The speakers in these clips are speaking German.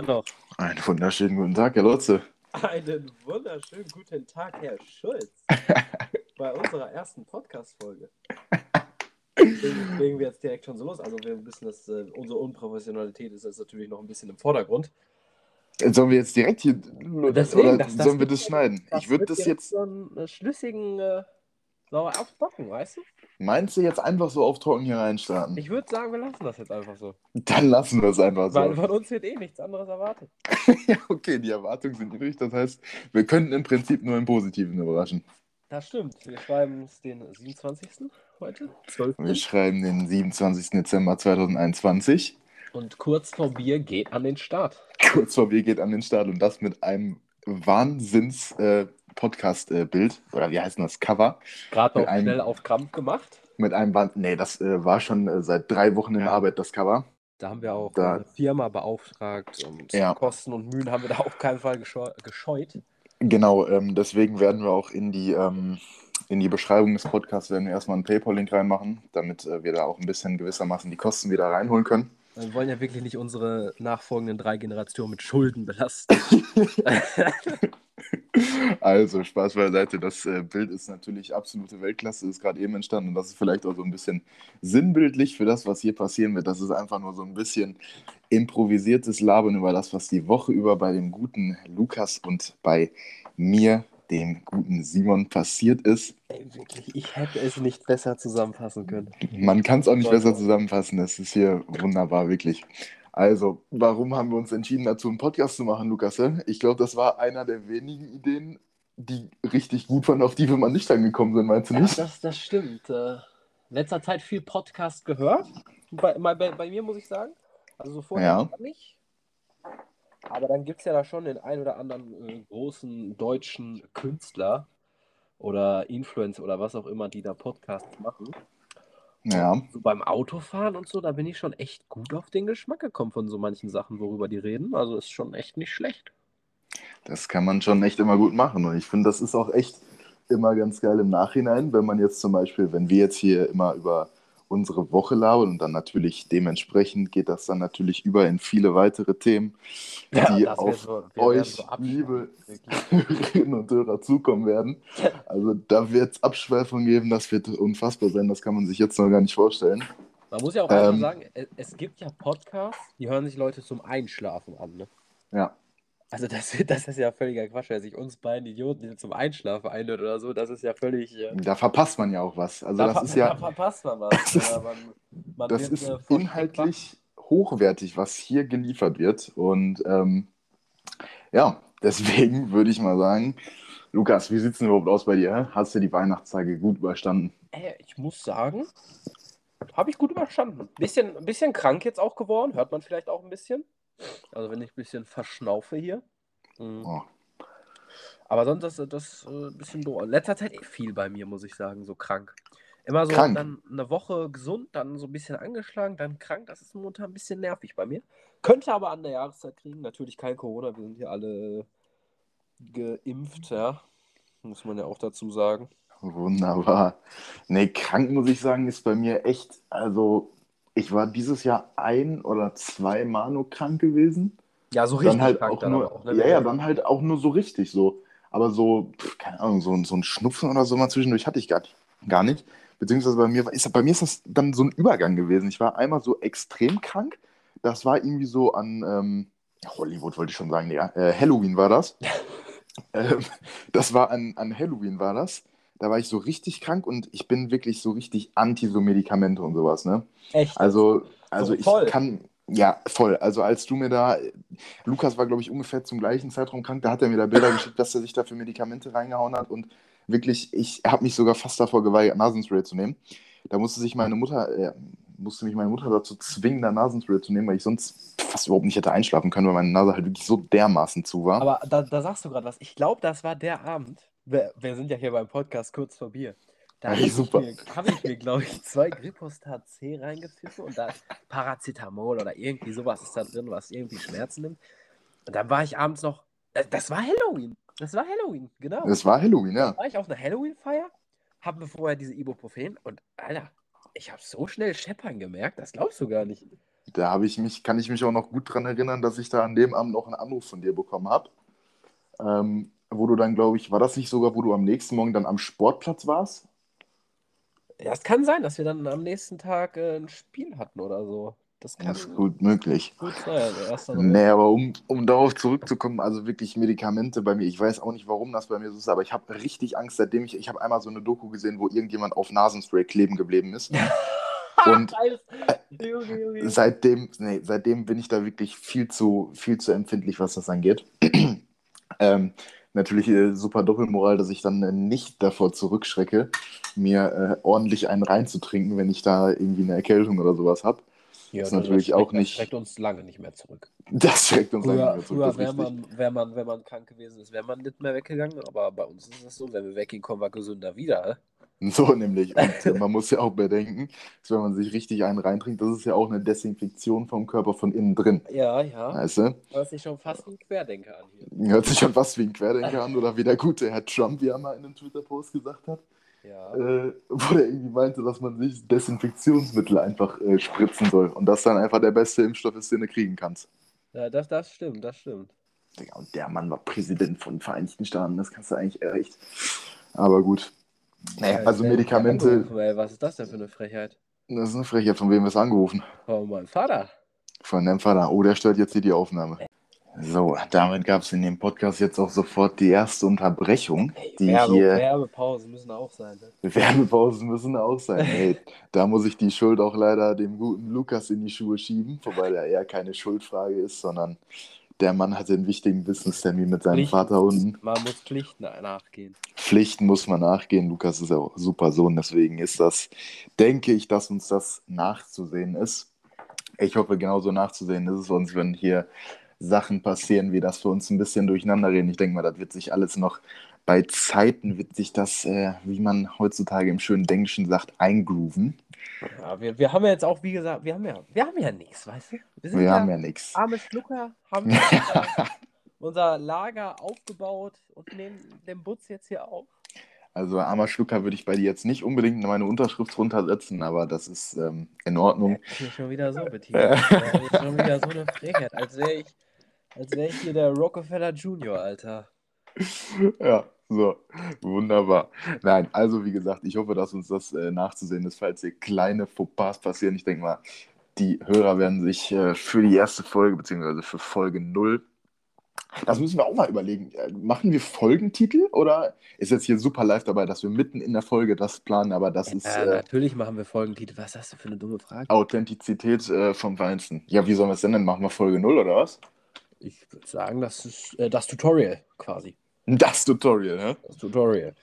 noch. Einen wunderschönen guten Tag, Herr Lotze. Einen wunderschönen guten Tag, Herr Schulz. Bei unserer ersten Podcast-Folge. Legen legen wir jetzt direkt schon so los. Also wir wissen, dass äh, unsere Unprofessionalität ist jetzt natürlich noch ein bisschen im Vordergrund. Sollen wir jetzt direkt hier Deswegen, oder das- das sollen wir das schneiden? ich würde das jetzt, so einen schlüssigen äh, sauer aufbacken, weißt du? Meinst du jetzt einfach so auf Trocken hier reinstarten? Ich würde sagen, wir lassen das jetzt einfach so. Dann lassen wir es einfach Weil so. von uns wird eh nichts anderes erwartet. ja, okay, die Erwartungen sind niedrig. Das heißt, wir könnten im Prinzip nur im Positiven überraschen. Das stimmt. Wir schreiben es den 27. heute. 12. Wir schreiben den 27. Dezember 2021. Und kurz vor Bier geht an den Start. Kurz vor Bier geht an den Start und das mit einem Wahnsinns-Podcast-Bild. Oder wie heißt denn das? Cover. Gerade noch einem- schnell auf Krampf gemacht. Mit einem Wahn Nee, das äh, war schon äh, seit drei Wochen in Ja. Arbeit, das Cover. Da haben wir auch Da- eine Firma beauftragt und Ja. Kosten und Mühen haben wir da auf keinen Fall gescheu gescheut. Genau, ähm, deswegen werden wir auch in die, ähm, in die Beschreibung des Podcasts werden wir erstmal einen PayPal-Link reinmachen, damit äh, wir da auch ein bisschen gewissermaßen die Kosten wieder reinholen können. Wir wollen ja wirklich nicht unsere nachfolgenden drei Generationen mit Schulden belasten. Also, Spaß beiseite. Das äh, Bild ist natürlich absolute Weltklasse, ist gerade eben entstanden und das ist vielleicht auch so ein bisschen sinnbildlich für das, was hier passieren wird. Das ist einfach nur so ein bisschen improvisiertes Labern über das, was die Woche über bei dem guten Lukas und bei mir, dem guten Simon, passiert ist. Ey, wirklich, ich hätte es nicht besser zusammenfassen können. Man kann es auch nicht besser zusammenfassen. Es ist hier wunderbar, wirklich. Also, warum haben wir uns entschieden, dazu einen Podcast zu machen, Lukas? Ich glaube, das war einer der wenigen Ideen, die richtig gut waren, auf die wir mal nicht angekommen sind, meinst du Ja, nicht? das, das stimmt. Äh, letzter Zeit viel Podcast gehört. Bei, bei, bei mir muss ich sagen. Also so vorher Ja. nicht. Aber dann gibt es ja da schon den ein oder anderen äh, großen deutschen Künstler oder Influencer oder was auch immer, die da Podcasts machen. Ja, So beim Autofahren und so, da bin ich schon echt gut auf den Geschmack gekommen von so manchen Sachen, worüber die reden. Also ist schon echt nicht schlecht. das kann man schon echt immer gut machen. Und ich finde, das ist auch echt immer ganz geil im Nachhinein, wenn man jetzt zum Beispiel, wenn wir jetzt hier immer über unsere Woche labern und dann natürlich dementsprechend geht das dann natürlich über in viele weitere Themen, die das wird auf so- euch, so liebe. Hörerinnen und Hörer, zukommen werden. Also da wird es Abschweifungen geben, das wird unfassbar sein, das kann man sich jetzt noch gar nicht vorstellen. Man muss ja auch Ähm. sagen, es, es gibt ja Podcasts, die hören sich Leute zum Einschlafen an. Ne? Ja, Also das, das ist ja völliger Quatsch, wer sich uns beiden Idioten hier zum Einschlafen einhört oder so, das ist ja völlig... Äh, da verpasst man ja auch was. Also da, das ist da ja, verpasst man was. Das ist- Ja, man, man das wird, ist äh, inhaltlich hochwertig, was hier geliefert wird. Und ähm, ja, deswegen würde ich mal sagen, Lukas, wie sieht es denn überhaupt aus bei dir? Hast du die Weihnachtstage gut überstanden? Äh, ich muss sagen, habe ich gut überstanden. Bisschen, ein bisschen krank jetzt auch geworden, hört man vielleicht auch ein bisschen. Also wenn ich ein bisschen verschnaufe hier. Mhm. Oh, Aber sonst ist das äh, ein bisschen doof. Letzter Zeit eh viel bei mir, muss ich sagen, so krank. Immer so Krank? dann eine Woche gesund, dann so ein bisschen angeschlagen, dann krank. Das ist momentan ein bisschen nervig bei mir. Könnte aber an der Jahreszeit kriegen. Natürlich kein Corona, wir sind hier alle geimpft, ja. Muss man ja auch dazu sagen. Wunderbar. Nee, krank muss ich sagen, ist bei mir echt, also ich war dieses Jahr ein oder zweimal nur krank gewesen. Ja, so dann halt krank auch dann nur, auch, ne? ja, ja, dann halt auch nur so richtig so. Aber so, pf, keine Ahnung, so, ein- so ein Schnupfen oder so mal zwischendurch hatte ich gar, gar nicht. Beziehungsweise bei mir, ist, bei mir ist das dann so ein Übergang gewesen. Ich war einmal so extrem krank. Das war irgendwie so an ähm, Hollywood, wollte ich schon sagen, ja. Äh, Halloween war das. ähm, das war an, an Halloween war das. Da war ich so richtig krank und ich bin wirklich so richtig anti so Medikamente und sowas, ne? Echt? Also, also So voll. ich kann, ja, voll. Also als du mir da, Lukas war, glaube ich, ungefähr zum gleichen Zeitraum krank, da hat er mir da Bilder geschickt, dass er sich da für Medikamente reingehauen hat und wirklich, ich habe mich sogar fast davor geweigert, Nasenspray zu nehmen. Da musste sich meine Mutter, äh, musste mich meine Mutter dazu zwingen, da Nasenspray zu nehmen, weil ich sonst fast überhaupt nicht hätte einschlafen können, weil meine Nase halt wirklich so dermaßen zu war. Aber da, da sagst du gerade was. Ich glaube, das war der Abend. Wir, wir sind ja hier beim Podcast kurz vor Bier. Da habe ich hab ich mir glaube ich, zwei Gripostat C reingepfiffen und da ist Paracetamol oder irgendwie sowas ist da drin, was irgendwie Schmerzen nimmt. Und dann war ich abends noch. äh, Das war Halloween. Das war Halloween, genau. Es war Halloween, ja. war ich auf einer Halloween-Feier, habe mir vorher diese Ibuprofen und Alter, ich habe so schnell Scheppern gemerkt, das glaubst du gar nicht. Da habe ich mich, kann ich mich auch noch gut dran erinnern, dass ich da an dem Abend noch einen Anruf von dir bekommen habe. Ähm, wo du dann, glaube ich, war das nicht sogar, wo du am nächsten Morgen dann am Sportplatz warst? Ja, es kann sein, dass wir dann am nächsten Tag äh, ein Spiel hatten oder so. Das kann Das ist gut möglich. gut sein. Also Nee, aber um, um darauf zurückzukommen, also wirklich Medikamente bei mir, ich weiß auch nicht, warum das bei mir so ist, aber ich habe richtig Angst, seitdem ich, ich habe einmal so eine Doku gesehen, wo irgendjemand auf Nasenspray kleben geblieben ist. Und Junge. seitdem, nee, seitdem bin ich da wirklich viel zu, viel zu empfindlich, was das angeht. ähm, natürlich äh, super Doppelmoral, dass ich dann äh, nicht davor zurückschrecke, mir äh, ordentlich einen reinzutrinken, wenn ich da irgendwie eine Erkältung oder sowas habe. Ja, ist natürlich auch das nicht- schreckt uns lange nicht mehr zurück. Das schreckt uns Früher, eigentlich früher das ist wäre richtig. man, wär man, wenn man krank gewesen ist, wäre man nicht mehr weggegangen. Aber bei uns ist es so, wenn wir weggehen, kommen wir gesünder wieder. So nämlich. Und äh, man muss ja auch bedenken, dass wenn man sich richtig einen reintrinkt, das ist ja auch eine Desinfektion vom Körper von innen drin. Ja, ja. Weißt du? Hört sich schon fast wie ein Querdenker an hier. Hört sich schon fast wie ein Querdenker an oder wie der gute Herr Trump, wie er mal in einem Twitter-Post gesagt hat, Ja. äh, wo der irgendwie meinte, dass man sich Desinfektionsmittel einfach äh, spritzen soll und das dann einfach der beste Impfstoff ist, den du kriegen kannst. ja das, das stimmt, das stimmt. Digga, Und der Mann war Präsident von den Vereinigten Staaten, das kannst du eigentlich echt. Aber gut. Naja, Ja, also Medikamente, ey, Was ist das denn für eine Frechheit? das ist eine Frechheit, von wem wir es angerufen. Oh, mein Vater. Von deinem Vater. Oh, der stört jetzt hier die Aufnahme. So, damit gab es in dem Podcast jetzt auch sofort die erste Unterbrechung, die Werbe, hier. Werbepausen müssen auch sein. Ne? Werbepausen müssen auch sein. Hey, da muss ich die Schuld auch leider dem guten Lukas in die Schuhe schieben, wobei der eher keine Schuldfrage ist, sondern der Mann hatte einen wichtigen Business-Termin mit seinem Pflichten. Vater unten. Man muss Pflichten nachgehen. Pflichten muss man nachgehen. Lukas ist ja auch ein super Sohn, deswegen ist das, denke ich, dass uns das nachzusehen ist. Ich hoffe, genauso nachzusehen ist es uns, wenn hier Sachen passieren, wie das für uns ein bisschen durcheinander reden. Ich denke mal, das wird sich alles noch bei Zeiten, wird sich das, äh, wie man heutzutage im schönen Englischen sagt, eingrooven. Ja, wir, wir haben ja jetzt auch, wie gesagt, wir haben ja, wir haben ja nichts, weißt du? sind Wir haben ja nichts. arme Schlucker, haben unser, unser Lager aufgebaut und nehmen den Butz jetzt hier auf. Also armer Schlucker würde ich bei dir jetzt nicht unbedingt meine Unterschrift runtersetzen, aber das ist ähm, in Ordnung. Hier schon wieder so betitelt. Ja, schon wieder so eine Frechheit, als wäre ich, als wäre ich hier der Rockefeller Junior, Alter. Ja, so, wunderbar. Nein, also wie gesagt, ich hoffe, dass uns das äh, nachzusehen ist, falls hier kleine Fauxpas passieren. Ich denke mal, die Hörer werden sich äh, für die erste Folge, beziehungsweise für Folge 0, das müssen wir auch mal überlegen. Äh, Machen wir Folgentitel oder ist jetzt hier super live dabei, dass wir mitten in der Folge das planen, aber das ist Ja, äh, natürlich machen wir Folgentitel. Was hast du für eine dumme Frage? Authentizität äh, vom Feinsten. Ja, wie sollen wir es denn denn? Machen wir Folge 0 oder was? Ich würde sagen, das ist äh, das Tutorial quasi. Das Tutorial, ne? Das Tutorial.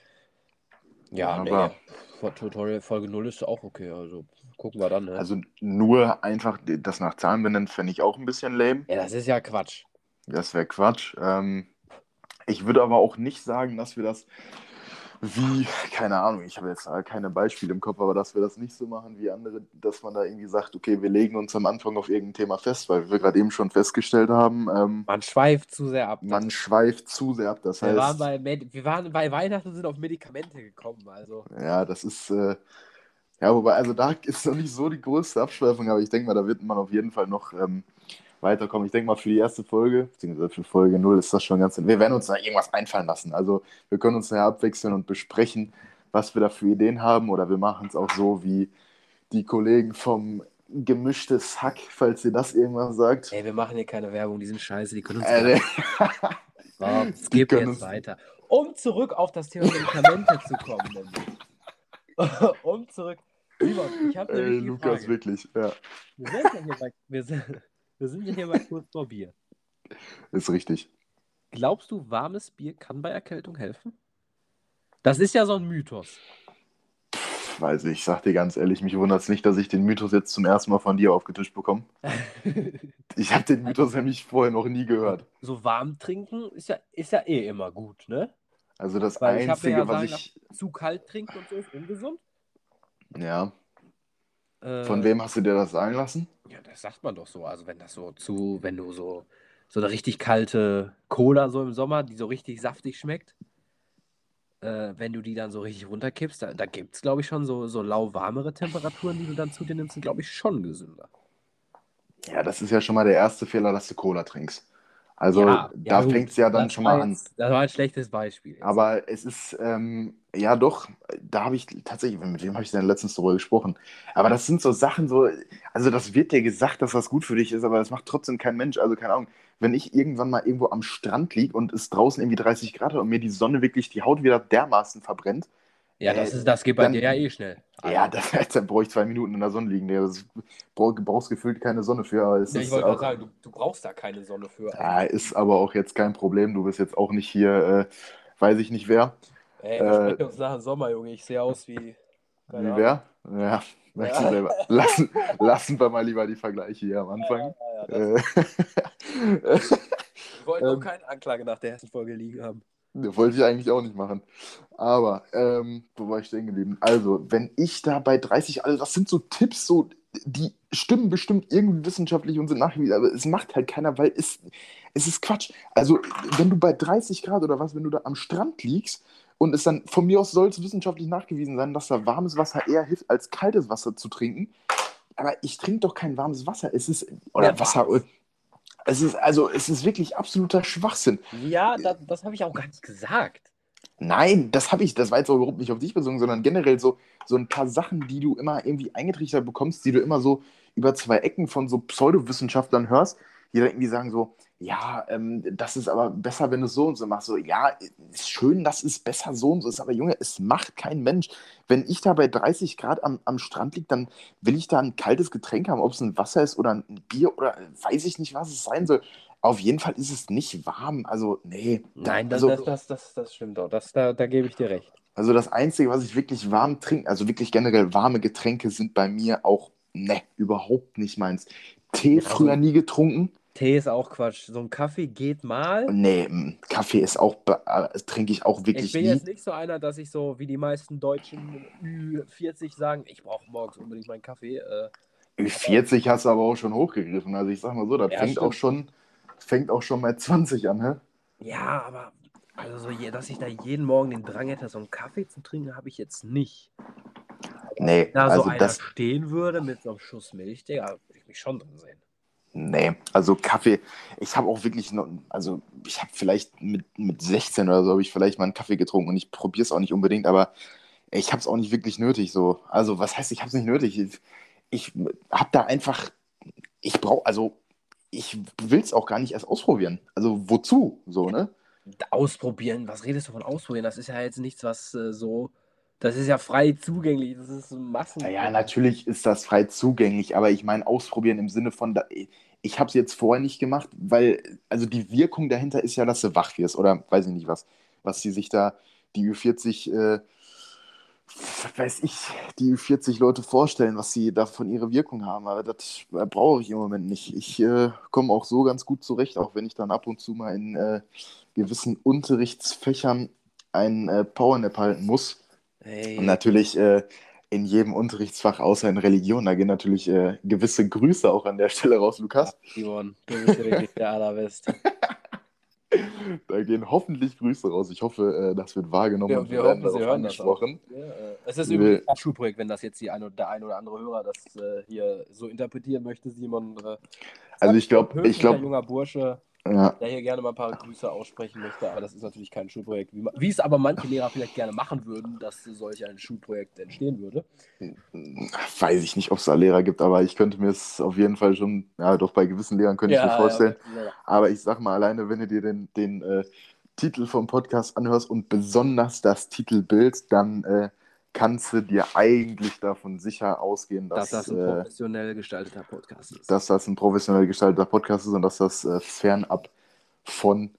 Ja, Wunderbar. nee. Tutorial Folge 0 ist auch okay. Also gucken wir dann. Ne? Also nur einfach das nach Zahlen benennen, fände ich auch ein bisschen lame. ja, das ist ja Quatsch. Das wäre Quatsch. Ähm, ich würde aber auch nicht sagen, dass wir das wie, keine Ahnung, ich habe jetzt keine Beispiele im Kopf, aber dass wir das nicht so machen wie andere, dass man da irgendwie sagt, okay, wir legen uns am Anfang auf irgendein Thema fest, weil wir gerade eben schon festgestellt haben, ähm, Man schweift zu sehr ab. man schweift zu sehr ab. Das wir, waren heißt, bei Med wir waren bei Weihnachten und sind auf Medikamente gekommen. Also. ja, das ist, äh, ja, wobei, also da ist noch nicht so die größte Abschweifung, aber ich denke mal, da wird man auf jeden Fall noch ähm, weiterkommen. Ich denke mal, für die erste Folge, beziehungsweise für Folge 0 ist das schon ganz. Wir werden uns da irgendwas einfallen lassen. Also, wir können uns da abwechseln und besprechen, was wir da für Ideen haben. Oder wir machen es auch so wie die Kollegen vom Gemischtes Hack, falls ihr das irgendwas sagt. Ey, wir machen hier keine Werbung, die sind scheiße, die können uns. Äh, so, es geht jetzt uns- weiter. Um zurück auf das Thema Medikamente zu kommen. um zurück. Simon, ich habe nämlich die Lukas, Frage. wirklich. Ja, Wir sind ja hier bei, wir sind, wir sind ja hier bei kurz vor Bier. ist richtig. Glaubst du, warmes Bier kann bei Erkältung helfen? Das ist ja so ein Mythos. Weiß ich, ich sag dir ganz ehrlich, mich wundert es nicht, dass ich den Mythos jetzt zum ersten Mal von dir aufgetischt bekomme. Ich habe den Mythos nämlich vorher noch nie gehört. so warm trinken ist ja, ist ja eh immer gut, ne? Also das Weil ich Einzige, ja was sagen ich. Zu kalt trinken und so ist ungesund. Ja, Äh, von wem hast du dir das sagen lassen? Ja, das sagt man doch so. Also wenn das so zu, wenn du so, so eine richtig kalte Cola so im Sommer, die so richtig saftig schmeckt, äh, wenn du die dann so richtig runterkippst, da, da gibt es, glaube ich, schon so, so lauwarmere Temperaturen, die du dann zu dir nimmst, sind, glaube ich, schon gesünder. Ja, das ist ja schon mal der erste Fehler, dass du Cola trinkst. Also Ja, da ja, fängt es ja dann schon mal an. jetzt- Das war ein schlechtes Beispiel. jetzt. Aber es ist, ähm, ja doch, da habe ich tatsächlich, mit wem habe ich denn letztens darüber gesprochen? Aber das sind so Sachen, so, also das wird dir gesagt, dass das gut für dich ist, aber das macht trotzdem kein Mensch. Also keine Ahnung, wenn ich irgendwann mal irgendwo am Strand liege und es draußen irgendwie 30 Grad hat und mir die Sonne wirklich die Haut wieder dermaßen verbrennt, ja, das, äh, ist, das geht bei dann- dir ja eh schnell. ja, da, dann brauche ich zwei Minuten in der Sonne liegen. Das brauch- brauchst gefühlt keine Sonne für, aber es Ja, ich wollte auch, gerade sagen, du, du brauchst da keine Sonne für. ja, ist aber auch jetzt kein Problem. Du bist jetzt auch nicht hier, äh, weiß ich nicht wer. Ey, wir äh, uns nach dem Sommer, Junge. Ich sehe aus wie. Wie wer? Ja, du Ja. selber. Lassen, lassen wir mal lieber die Vergleiche hier am Anfang. Ja, ja, Äh, ich wollte noch ähm, keine Anklage nach der ersten Folge liegen haben. wollte ich eigentlich auch nicht machen. Aber, ähm, wo war ich stehen geblieben? Also, wenn ich da bei 30, also das sind so Tipps, so, die stimmen bestimmt irgendwie wissenschaftlich und sind nachgewiesen, aber es macht halt keiner, weil es, es ist Quatsch. Also, wenn du bei 30 Grad oder was, wenn du da am Strand liegst und es dann, von mir aus soll es wissenschaftlich nachgewiesen sein, dass da warmes Wasser eher hilft, als kaltes Wasser zu trinken. Aber ich trinke doch kein warmes Wasser. Es ist, oder Ja, Wasser, es ist, also, es ist wirklich absoluter Schwachsinn. Ja, das, das habe ich auch gar nicht gesagt. Nein, das habe ich, das war jetzt auch überhaupt nicht auf dich bezogen, sondern generell so, so ein paar Sachen, die du immer irgendwie eingetrichtert bekommst, die du immer so über zwei Ecken von so Pseudowissenschaftlern hörst, die dann irgendwie sagen so, ja, ähm, das ist aber besser, wenn du es so und so machst. So, ja, ist schön, das ist besser so und so ist, aber Junge, es macht kein Mensch. Wenn ich da bei 30 Grad am, am Strand liege, dann will ich da ein kaltes Getränk haben, ob es ein Wasser ist oder ein Bier oder weiß ich nicht, was es sein soll. Auf jeden Fall ist es nicht warm. Also, nee. Nein, das, also, das, das, das, das stimmt doch. Das, da, da gebe ich dir recht. also das Einzige, was ich wirklich warm trinke, also wirklich generell warme Getränke sind bei mir auch, ne, überhaupt nicht meins. Tee Ja, früher also- nie getrunken. Tee ist auch Quatsch. So ein Kaffee geht mal. Nee, Kaffee ist auch, äh, trinke ich auch wirklich Ich bin nie. jetzt nicht so einer, dass ich so wie die meisten Deutschen Ü40 sagen, ich brauche morgens unbedingt meinen Kaffee. Äh, 40 hast du aber auch schon hochgegriffen. Also ich sag mal so, das Ja, fängt auch schon, fängt auch schon bei 20 an, hä? ja, aber also so, dass ich da jeden Morgen den Drang hätte, so einen Kaffee zu trinken, habe ich jetzt nicht. Nee, Da so also einer das, stehen würde mit so einem Schuss Milch, Digga, würde ich mich schon drin sehen. Nee, also Kaffee, ich habe auch wirklich noch, also ich habe vielleicht mit, mit 16 oder so, habe ich vielleicht mal einen Kaffee getrunken und ich probiere es auch nicht unbedingt, aber ich habe es auch nicht wirklich nötig so. Also was heißt, ich habe es nicht nötig? Ich, ich habe da einfach, ich brauche, also ich will es auch gar nicht erst ausprobieren. Also wozu, so, ne? Ausprobieren, was redest du von ausprobieren? Das ist ja jetzt nichts, was äh, so, das ist ja frei zugänglich, das ist Massen. Naja, natürlich ist das frei zugänglich, aber ich meine ausprobieren im Sinne von, ich habe es jetzt vorher nicht gemacht, weil, also die Wirkung dahinter ist ja, dass du wach wirst oder weiß ich nicht was, was die sich da, die Ü40, äh, weiß ich, die Ü40 Leute vorstellen, was sie da von ihrer Wirkung haben, aber das brauche ich im Moment nicht. Ich äh, komme auch so ganz gut zurecht, auch wenn ich dann ab und zu mal in äh, gewissen Unterrichtsfächern ein äh, Powernap halten muss. Hey, Und natürlich äh, in jedem Unterrichtsfach außer in Religion, da gehen natürlich äh, gewisse Grüße auch an der Stelle raus, Lukas. Simon, du bist wirklich der Allerbeste. Da gehen hoffentlich Grüße raus. Ich hoffe, äh, das wird wahrgenommen Wir- und wir wir werden hoffen, Sie darauf hören angesprochen. Ja, äh, es ist übrigens ein Schulprojekt, wenn das jetzt die ein oder, der ein oder andere Hörer das äh, hier so interpretieren möchte, Simon. Also ich glaube, ich glaube, junger Bursche, ja, der hier gerne mal ein paar Grüße aussprechen möchte, aber das ist natürlich kein Schulprojekt. Wie, wie es aber manche Lehrer vielleicht gerne machen würden, dass solch ein Schulprojekt entstehen würde. weiß ich nicht, ob es da Lehrer gibt, aber ich könnte mir es auf jeden Fall schon, ja, doch bei gewissen Lehrern könnte ich mir vorstellen. Ja, ja. Aber ich sag mal, alleine, wenn du dir den, den äh, Titel vom Podcast anhörst und besonders das Titelbild, dann äh, kannst du dir eigentlich davon sicher ausgehen, dass dass, das ein äh, professionell gestalteter Podcast ist. dass das ein professionell gestalteter Podcast ist und dass das äh, fernab von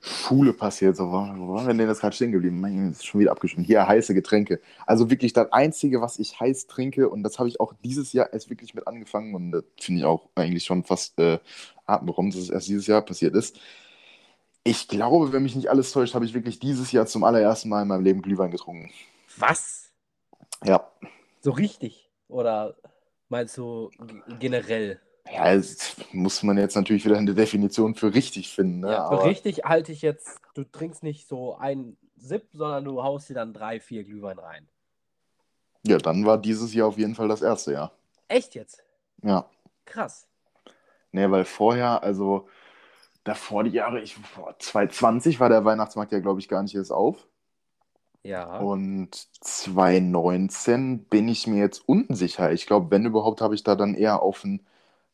Schule passiert. So, wo, wo waren wir denn jetzt gerade stehen geblieben? Mein, ist schon wieder abgeschrieben. Hier, heiße Getränke. Also wirklich das Einzige, was ich heiß trinke, und das habe ich auch dieses Jahr erst wirklich mit angefangen und das finde ich auch eigentlich schon fast äh, atemberaubend, dass es erst dieses Jahr passiert ist. Ich glaube, wenn mich nicht alles täuscht, habe ich wirklich dieses Jahr zum allerersten Mal in meinem Leben Glühwein getrunken. Was? Ja. So richtig? Oder meinst du generell? Ja, das muss man jetzt natürlich wieder eine Definition für richtig finden. Ne? Ja, für richtig halte ich jetzt, du trinkst nicht so einen Sip, sondern du haust dir dann drei, vier Glühwein rein. Ja, dann war dieses Jahr auf jeden Fall das erste Jahr. Echt jetzt? Ja. Krass. Nee, weil vorher, also davor die Jahre, ich, boah, 2020 war der Weihnachtsmarkt ja, glaube ich, gar nicht erst auf. Ja. Und 2019 bin ich mir jetzt unsicher. Ich glaube, wenn überhaupt, habe ich da dann eher auf einen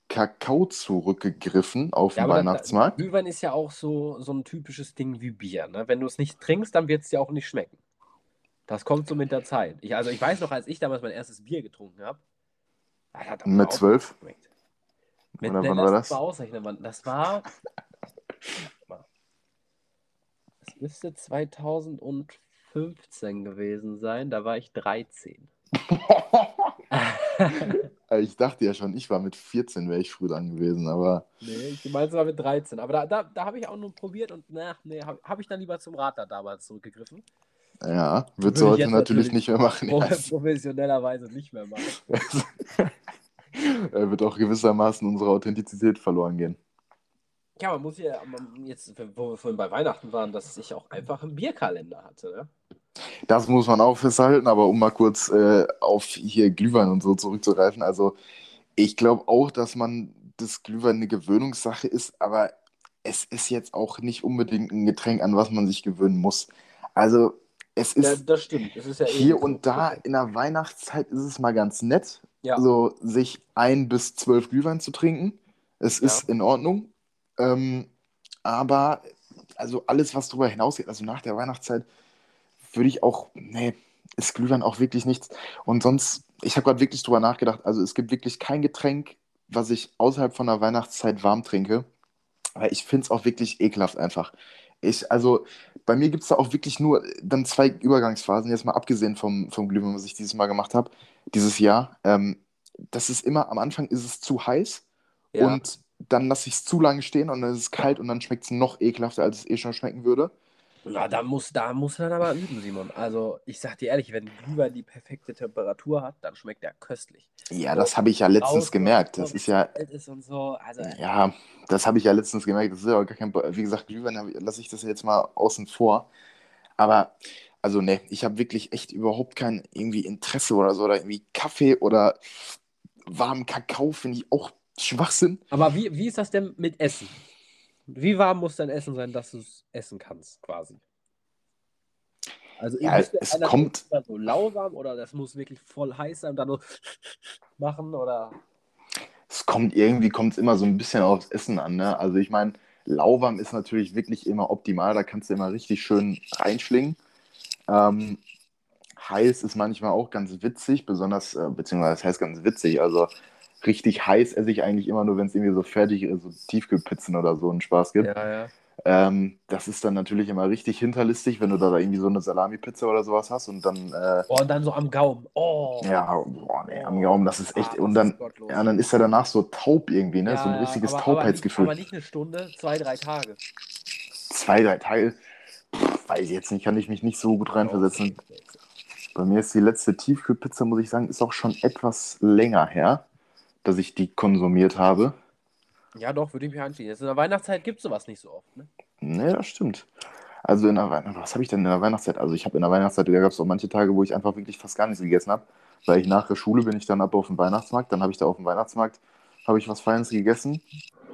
Kakao zurückgegriffen auf Ja, da, Weihnachtsmarkt. Glühwein ist ja auch so, so ein typisches Ding wie Bier. Ne? Wenn du es nicht trinkst, dann wird es dir auch nicht schmecken. Das kommt so mit der Zeit. Ich, also ich weiß noch, als ich damals mein erstes Bier getrunken habe, Mit zwölf? Mit, Oder ne, wann war das? mal ausrechnen, das war. Das müsste 2015 gewesen sein. Da war ich 13. Ich dachte ja schon, ich war mit 14, wäre ich früh dran gewesen, aber Nee, ich meine, es war mit 13. Aber da, da, da habe ich auch nur probiert und na, nee, habe hab ich dann lieber zum Radler damals zurückgegriffen. ja, Würde würdest du heute natürlich natürlich nicht mehr machen. Professionellerweise nicht mehr machen. Er wird auch gewissermaßen unsere Authentizität verloren gehen. Ja, man muss ja, man, jetzt, wo wir vorhin bei Weihnachten waren, dass ich auch einfach einen Bierkalender hatte. Ne? Das muss man auch festhalten, aber um mal kurz äh, auf hier Glühwein und so zurückzugreifen, also ich glaube auch, dass man das Glühwein eine Gewöhnungssache ist, aber es ist jetzt auch nicht unbedingt ein Getränk, an was man sich gewöhnen muss. Also es Ja, ist das stimmt. Es ist ja hier eben so- und da in der Weihnachtszeit ist es mal ganz nett, Ja. so sich ein bis zwölf Glühwein zu trinken. Es Ja. ist in Ordnung. Ähm, aber also alles, was darüber hinausgeht, also nach der Weihnachtszeit, würde ich auch, nee, ist Glühwein auch wirklich nichts. Und sonst, ich habe gerade wirklich drüber nachgedacht, also es gibt wirklich kein Getränk, was ich außerhalb von der Weihnachtszeit warm trinke. Weil ich finde es auch wirklich ekelhaft einfach. Ich, also bei mir gibt es da auch wirklich nur dann zwei Übergangsphasen, jetzt mal abgesehen vom, vom Glühwein, was ich dieses Mal gemacht habe, dieses Jahr. Ähm, das ist immer, am Anfang ist es zu heiß Ja. und dann lasse ich es zu lange stehen und dann ist es kalt und dann schmeckt es noch ekelhafter, als es eh schon schmecken würde. Na, da muss, da muss man aber üben, Simon. Also, ich sag dir ehrlich, wenn Glühwein die perfekte Temperatur hat, dann schmeckt er köstlich. Ja, das habe ich ja letztens gemerkt. Das ist ja, ist so. Also, ja, das habe ich ja letztens gemerkt. Das ist ja auch gar kein, wie gesagt, Glühwein lasse ich das jetzt mal außen vor. Aber, also ne, ich habe wirklich echt überhaupt kein irgendwie Interesse oder so oder irgendwie Kaffee oder warmen Kakao finde ich auch Schwachsinn. aber wie, wie ist das denn mit Essen? Wie warm muss dein Essen sein, dass du es essen kannst, quasi? Also, Ja, es einer, kommt- so lauwarm oder das muss wirklich voll heiß sein und dann nur machen oder. Es kommt irgendwie kommt es immer so ein bisschen aufs Essen an, ne? Also ich meine, lauwarm ist natürlich wirklich immer optimal, da kannst du immer richtig schön reinschlingen. Ähm, heiß ist manchmal auch ganz witzig, besonders, äh, beziehungsweise das heißt ganz witzig, also richtig heiß esse ich eigentlich immer nur, wenn es irgendwie so fertig ist, so Tiefkühlpizzen oder so einen Spaß gibt. Ja, ja. Ähm, das ist dann natürlich immer richtig hinterlistig, wenn du da irgendwie so eine Salami-Pizza oder sowas hast und dann, äh, Oh, und dann so am Gaumen. Oh. ja, boah, nee, am Gaumen, das ist echt, Ah, und dann, ist ja, dann ist er danach so taub irgendwie, ne? so ein Ja, richtiges aber, aber, nicht, Taubheitsgefühl. aber nicht eine Stunde, zwei, drei Tage. Zwei, drei Tage, pff, weiß ich jetzt nicht, kann ich mich nicht so gut reinversetzen. Bei mir ist die letzte Tiefkühlpizza, muss ich sagen, ist auch schon etwas länger her, dass ich die konsumiert habe. Ja, doch, würde ich mich anschließen. Jetzt in der Weihnachtszeit gibt es sowas nicht so oft. Ne? Ne, das stimmt. Also in der Weihnachtszeit, was habe ich denn in der Weihnachtszeit? Also ich habe in der Weihnachtszeit, da gab es auch manche Tage, wo ich einfach wirklich fast gar nichts gegessen habe, weil ich nach der Schule bin ich dann ab auf den Weihnachtsmarkt, dann habe ich da auf dem Weihnachtsmarkt, habe ich was Feines gegessen.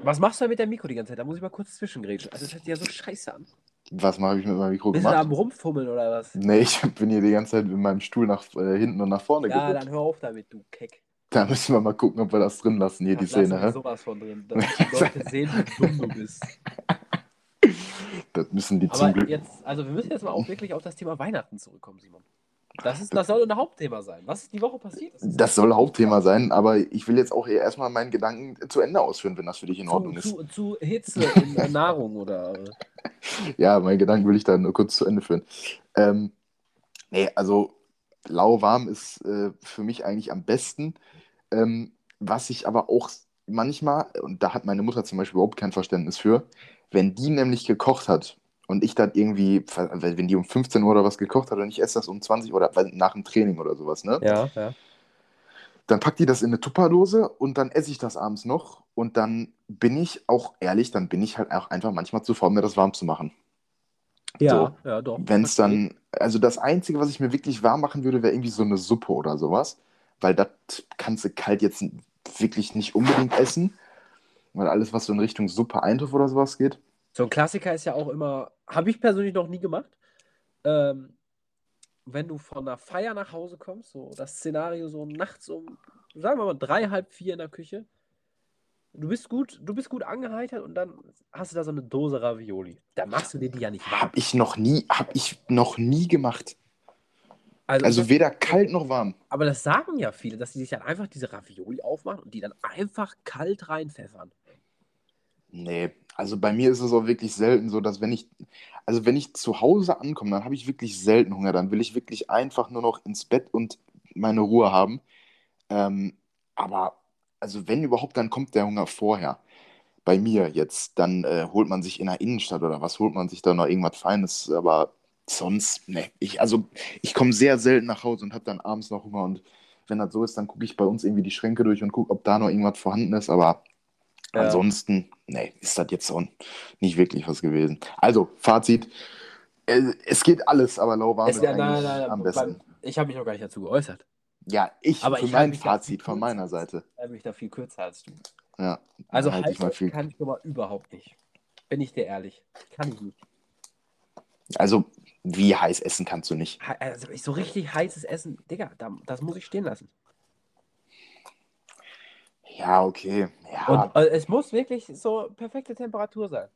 Was machst du denn mit der Mikro die ganze Zeit? Da muss ich mal kurz zwischengrätschen. Also, das hört sich ja so scheiße an. Was habe ich mit meinem Mikro Bist du da gemacht? am Rumfummeln oder was? Nee, ich bin hier die ganze Zeit mit meinem Stuhl nach äh, hinten und nach vorne Ja, gewippt. dann hör auf damit, du Keck. Da müssen wir mal gucken, ob wir das drin lassen, hier die Das lassen Szene. hä? sowas von drin, damit die Leute sehen, wie dumm du bist. Das müssen die zum Aber Glück. jetzt, also wir müssen jetzt mal auch wirklich auf das Thema Weihnachten zurückkommen, Simon. Das, ist, das soll ein Hauptthema sein. Was ist die Woche passiert? ist? Das soll Hauptthema sein, aber ich will jetzt auch eher erstmal meinen Gedanken zu Ende ausführen, wenn das für dich in Ordnung zu, ist. zu, zu Hitze in Nahrung oder. Ja, meinen Gedanken will ich dann nur kurz zu Ende führen. Ähm, nee, also lauwarm ist äh, für mich eigentlich am besten. Ähm, was ich aber auch manchmal, und da hat meine Mutter zum Beispiel überhaupt kein Verständnis für, wenn die nämlich gekocht hat und ich dann irgendwie, wenn die um 15 Uhr oder was gekocht hat und ich esse das um 20 Uhr oder nach dem Training oder sowas, ne? Ja, ja. Dann packt die das in eine Tupperdose und dann esse ich das abends noch. Und dann bin ich auch ehrlich, dann bin ich halt auch einfach manchmal zu faul, mir das warm zu machen. Ja, ja, doch. Wenn es dann, also das Einzige, was ich mir wirklich warm machen würde, wäre irgendwie so eine Suppe oder sowas. Weil das kannst du kalt jetzt wirklich nicht unbedingt essen. Weil alles, was so in Richtung Suppe Eintopf oder sowas geht. So ein Klassiker ist ja auch immer, habe ich persönlich noch nie gemacht. Ähm, wenn du von einer Feier nach Hause kommst, so das Szenario so nachts um, sagen wir mal, drei, halb vier in der Küche. Du bist gut, du bist gut angeheitert und dann hast du da so eine Dose Ravioli. Da machst du dir die ja nicht. Hab ich noch nie, hab ich noch nie gemacht. Also, Also das, weder kalt noch warm. aber das sagen ja viele, dass die sich dann einfach diese Ravioli aufmachen und die dann einfach kalt reinpfeffern. Nee, also bei mir ist es auch wirklich selten so, dass wenn ich, also wenn ich zu Hause ankomme, dann habe ich wirklich selten Hunger. Dann will ich wirklich einfach nur noch ins Bett und meine Ruhe haben. Ähm, aber also wenn überhaupt, dann kommt der Hunger vorher. Bei mir jetzt, dann äh, holt man sich in der Innenstadt oder was holt man sich da noch irgendwas Feines, aber sonst, ne, ich, also ich komme sehr selten nach Hause und habe dann abends noch Hunger und wenn das so ist, dann gucke ich bei uns irgendwie die Schränke durch und gucke, ob da noch irgendwas vorhanden ist, aber Ja. ansonsten, ne, ist das jetzt auch nicht wirklich was gewesen. Also, Fazit, äh, es geht alles, aber Es, ist ja, nein, nein, nein, am besten. ich habe mich noch gar nicht dazu geäußert. Ja, ich, Aber für ich mein mich Fazit von meiner Seite. Ich bin da viel kürzer als du. Ja, Also halte ich mal viel. kann ich mal überhaupt nicht. Bin ich dir ehrlich. Kann ich nicht. Also, wie heiß essen kannst du nicht? Also ich- so richtig heißes Essen, Digga, da, das muss ich stehen lassen. Ja, okay. Ja, Und äh, es muss wirklich so perfekte Temperatur sein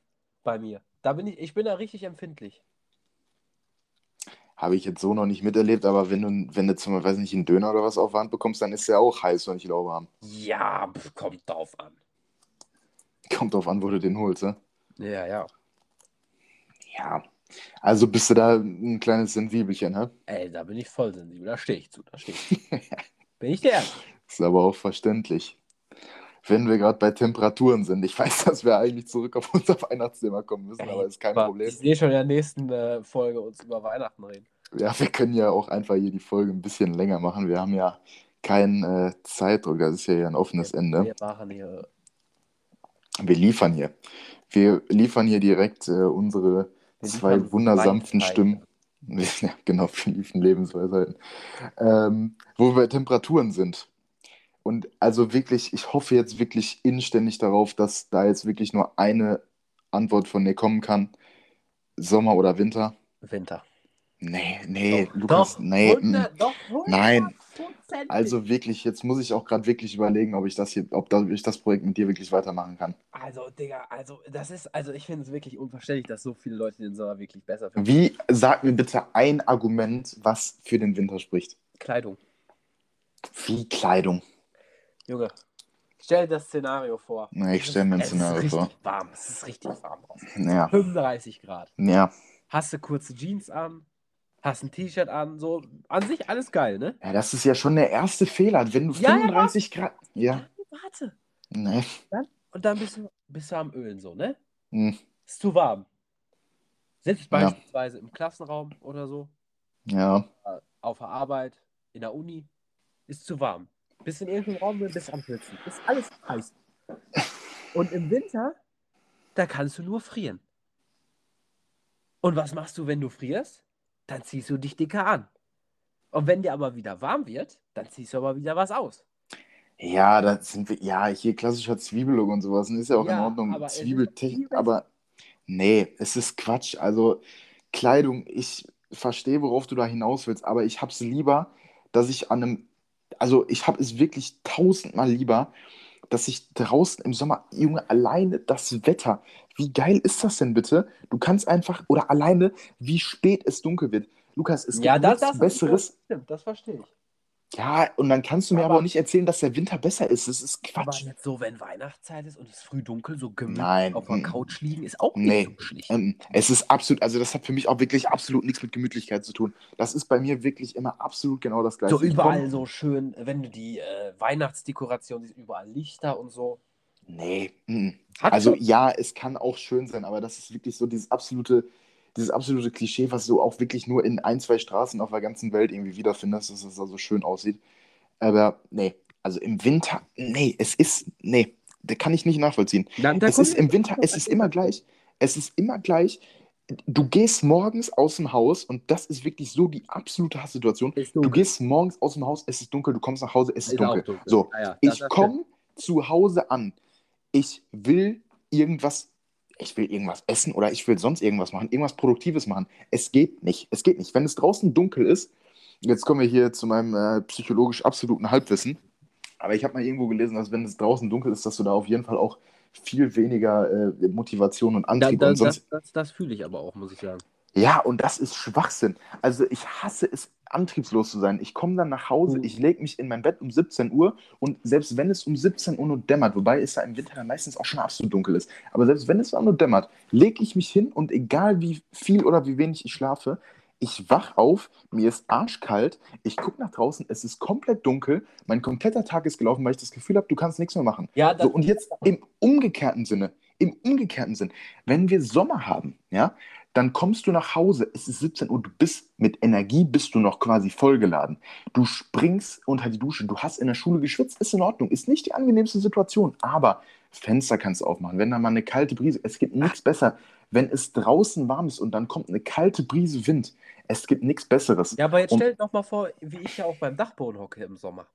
bei mir. Da bin ich, ich bin da richtig empfindlich. habe ich jetzt so noch nicht miterlebt, aber wenn du, wenn du zum Beispiel, weiß nicht, einen Döner oder was auf Hand bekommst, dann ist der auch heiß und nicht lauwarm. Ja, pf, kommt drauf an. Kommt drauf an, wo du den holst, ne? Ja, ja. Ja. Also bist du da ein kleines Sensibelchen, ne? Ey, da bin ich voll sensibel. Da stehe ich zu. Da stehe ich zu. bin ich der. Ist aber auch verständlich. Wenn wir gerade bei Temperaturen sind. Ich weiß, dass wir eigentlich zurück auf unser Weihnachtsthema kommen müssen, Ey, aber ist kein Problem. Ich sehe schon in der nächsten äh, Folge uns über Weihnachten reden. Ja, wir können ja auch einfach hier die Folge ein bisschen länger machen. Wir haben ja keinen äh, Zeitdruck. Das ist ja hier ein offenes Ende. Wir machen hier. Wir liefern hier. Wir liefern hier direkt äh, unsere Wir zwei wundersanften. Stimmen. Ja, genau, liefern Lebensweisheiten. Ähm, wo wir bei Temperaturen sind. Und also wirklich, ich hoffe jetzt wirklich inständig darauf, dass da jetzt wirklich nur eine Antwort von dir kommen kann. Sommer oder Winter? Winter. Nee, nee, Doch, Lukas, doch, nee. mm. 100, doch, Nein. 100%. Also wirklich, jetzt muss ich auch gerade wirklich überlegen, ob ich das hier, ob da, ich das Projekt mit dir wirklich weitermachen kann. Also, Digga, also das ist, also ich finde es wirklich unverständlich, dass so viele Leute den Sommer wirklich besser finden. Wie, sag mir bitte ein Argument, was für den Winter spricht. Kleidung. Wie Kleidung. Junge, stell dir das Szenario vor. Na, ich Es stell mir ein ist- Szenario Es ist vor. warm, es ist richtig warm draußen. Ja, 35 Grad. ja. Hast du kurze Jeans an, hast ein T-Shirt an, so an sich alles geil, ne? Ja, das ist ja schon der erste Fehler. Wenn du Ja, ja, 35 Grad. Ja, Warte. ne. Und dann bist du, bist du am Ölen so, ne? Hm, Ist zu warm. Sitzt Ja. beispielsweise im Klassenraum oder so, Ja, äh, auf der Arbeit, in der Uni, ist zu warm. Bist in irgendeinem Raum bist am Schwitzen. Ist alles heiß. Und im Winter, da kannst du nur frieren. Und was machst du, wenn du frierst? Dann ziehst du dich dicker an. Und wenn dir aber wieder warm wird, dann ziehst du aber wieder was aus. ja, da sind wir. Ja, hier klassischer Zwiebellook und sowas. Und ist ja auch in Ja, Ordnung. aber es ist Zwiebeltechnik. Aber nee, es ist Quatsch. Also, Kleidung, ich verstehe, worauf du da hinaus willst, aber ich hab's lieber, dass ich an einem. Also, ich habe es wirklich tausendmal lieber, dass ich draußen im Sommer, Junge, alleine das Wetter. Wie geil ist das denn bitte? Du kannst einfach, oder alleine, wie spät es dunkel wird. Lukas, es gibt ja, das, nichts das, Besseres. Das stimmt, das verstehe ich. Ja, und dann kannst du mir aber, Aber- auch nicht erzählen, dass der Winter besser ist. Das ist Aber Quatsch. jetzt so, wenn Weihnachtszeit ist und es früh dunkel, so gemütlich auf der mm. Couch liegen, ist auch nicht Nee. so schlicht. Ähm, es ist absolut, also das hat für mich auch wirklich absolut nichts mit Gemütlichkeit zu tun. Das ist bei mir wirklich immer absolut genau das Gleiche. So überall komm- so schön, wenn du die äh, Weihnachtsdekoration siehst, überall Lichter und so. Nee. mm. Also ja, es kann auch schön sein, aber das ist wirklich so dieses absolute, dieses absolute Klischee, was du auch wirklich nur in ein, zwei Straßen auf der ganzen Welt irgendwie wiederfindest, dass es da so schön aussieht. Aber nee, also im Winter, nee, es ist, nee, da kann ich nicht nachvollziehen. Dann, Es ist im Winter, es ist immer gleich. Es ist immer gleich. Du gehst morgens aus dem Haus und das ist wirklich so die absolute Hasssituation. Du gehst morgens aus dem Haus, es ist dunkel, du kommst nach Hause, es ist Ist dunkel. dunkel. So, Ja, ja, das- ich das komme zu Hause an. ich will irgendwas, ich will irgendwas essen oder ich will sonst irgendwas machen, irgendwas Produktives machen. Es geht nicht. Es geht nicht. Wenn es draußen dunkel ist, jetzt kommen wir hier zu meinem äh, psychologisch absoluten Halbwissen. Aber ich habe mal irgendwo gelesen, dass wenn es draußen dunkel ist, dass du da auf jeden Fall auch viel weniger äh, Motivation und Da, Antrieb da, und sonst. das das, das fühle ich aber auch, muss ich sagen. Ja, und das ist Schwachsinn. Also ich hasse es, antriebslos zu sein. Ich komme dann nach Hause, Mhm. ich lege mich in mein Bett um 17 Uhr und selbst wenn es um 17 Uhr nur dämmert, wobei es da im Winter dann meistens auch schon absolut dunkel ist, aber selbst wenn es auch nur dämmert, lege ich mich hin und egal wie viel oder wie wenig ich schlafe, ich wach auf, mir ist arschkalt, ich gucke nach draußen, es ist komplett dunkel, mein kompletter Tag ist gelaufen, weil ich das Gefühl habe, du kannst nichts mehr machen. Ja, So, und jetzt im umgekehrten Sinne, im umgekehrten Sinn, wenn wir Sommer haben, ja, dann kommst du nach Hause, es ist 17 Uhr, du bist mit Energie, bist du noch quasi vollgeladen. Du springst unter die Dusche, du hast in der Schule geschwitzt, ist in Ordnung, ist nicht die angenehmste Situation, aber Fenster kannst du aufmachen, wenn da mal eine kalte Brise, es gibt nichts besser, wenn es draußen warm ist und dann kommt eine kalte Brise Wind, es gibt nichts Besseres. Ja, aber jetzt Und- stell dir doch mal vor, wie ich ja auch beim Dachboden hocke im Sommer.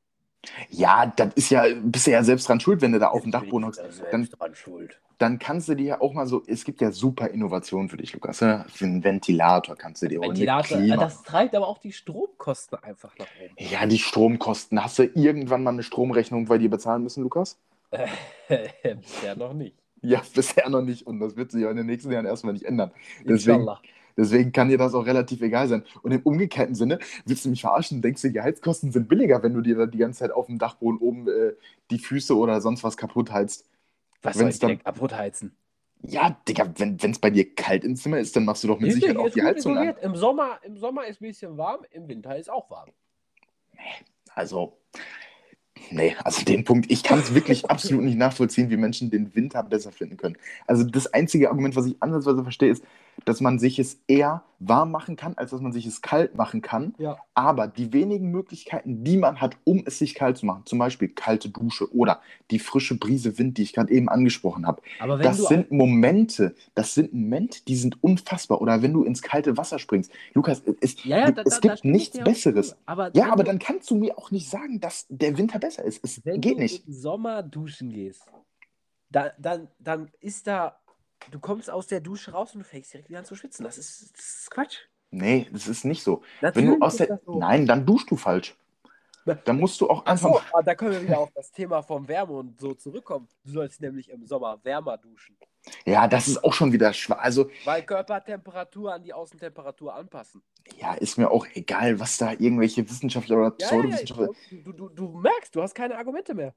Ja, das ist ja, bist du ja selbst dran schuld, wenn du da auf dem Dachboden hockst. da selbst Dann dran schuld. Dann kannst du dir ja auch mal so, es gibt ja super Innovationen für dich, Lukas. Ne? Für einen Ventilator kannst du dir holen. Ventilator, äh, Klima. das treibt aber auch die Stromkosten einfach nach oben. Ja, die Stromkosten. Hast du irgendwann mal eine Stromrechnung bei dir bezahlen müssen, Lukas? Bisher noch nicht. Ja, bisher noch nicht. Und das wird sich ja in den nächsten Jahren erstmal nicht ändern. Deswegen, Inshallah. deswegen kann dir das auch relativ egal sein. Und im umgekehrten Sinne, willst du mich verarschen und denkst du, die Heizkosten sind billiger, wenn du dir da die ganze Zeit auf dem Dachboden oben äh, die Füße oder sonst was kaputt heizt. Was soll wenn's ich dann- direkt kaputt heizen? Ja, Digga, wenn es bei dir kalt im Zimmer ist, dann machst du doch mit Sicherheit auch die Heizung an. Im Sommer, Im Sommer ist ein bisschen warm, im Winter ist auch warm. Also, nee, also den Punkt, ich kann es wirklich absolut nicht nachvollziehen, wie Menschen den Winter besser finden können. Also das einzige Argument, was ich ansatzweise verstehe, ist, dass man sich es eher warm machen kann, als dass man sich es kalt machen kann. Ja. Aber die wenigen Möglichkeiten, die man hat, um es sich kalt zu machen, zum Beispiel kalte Dusche oder die frische Brise Wind, die ich gerade eben angesprochen habe, Aber wenn das du sind Momente, das sind Momente, die sind unfassbar. Oder wenn du ins kalte Wasser springst. Lukas, es, ja, ja, da, es da, gibt da nichts Besseres. Aber Ja, wenn aber du, dann kannst du mir auch nicht sagen, dass der Winter besser ist. Es wenn geht du nicht. im Sommer duschen gehst, da, dann, dann ist da, du kommst aus der Dusche raus und du fängst direkt wieder an zu schwitzen. Das ist, das ist Quatsch. Nee, das ist nicht so. Wenn Natürlich du aus der. so. Nein, dann duschst du falsch. Dann musst du auch Ach einfach. so, da können wir wieder auf das Thema vom Wärme und so zurückkommen. Du sollst nämlich im Sommer wärmer duschen, Ja, das ist auch schon wieder schwach. Also, weil Körpertemperatur an die Außentemperatur anpassen. ja, ist mir auch egal, was da irgendwelche Wissenschaftler oder Ja, ja, ja, Pseudowissenschaftler. du, du, du merkst, du hast keine Argumente mehr.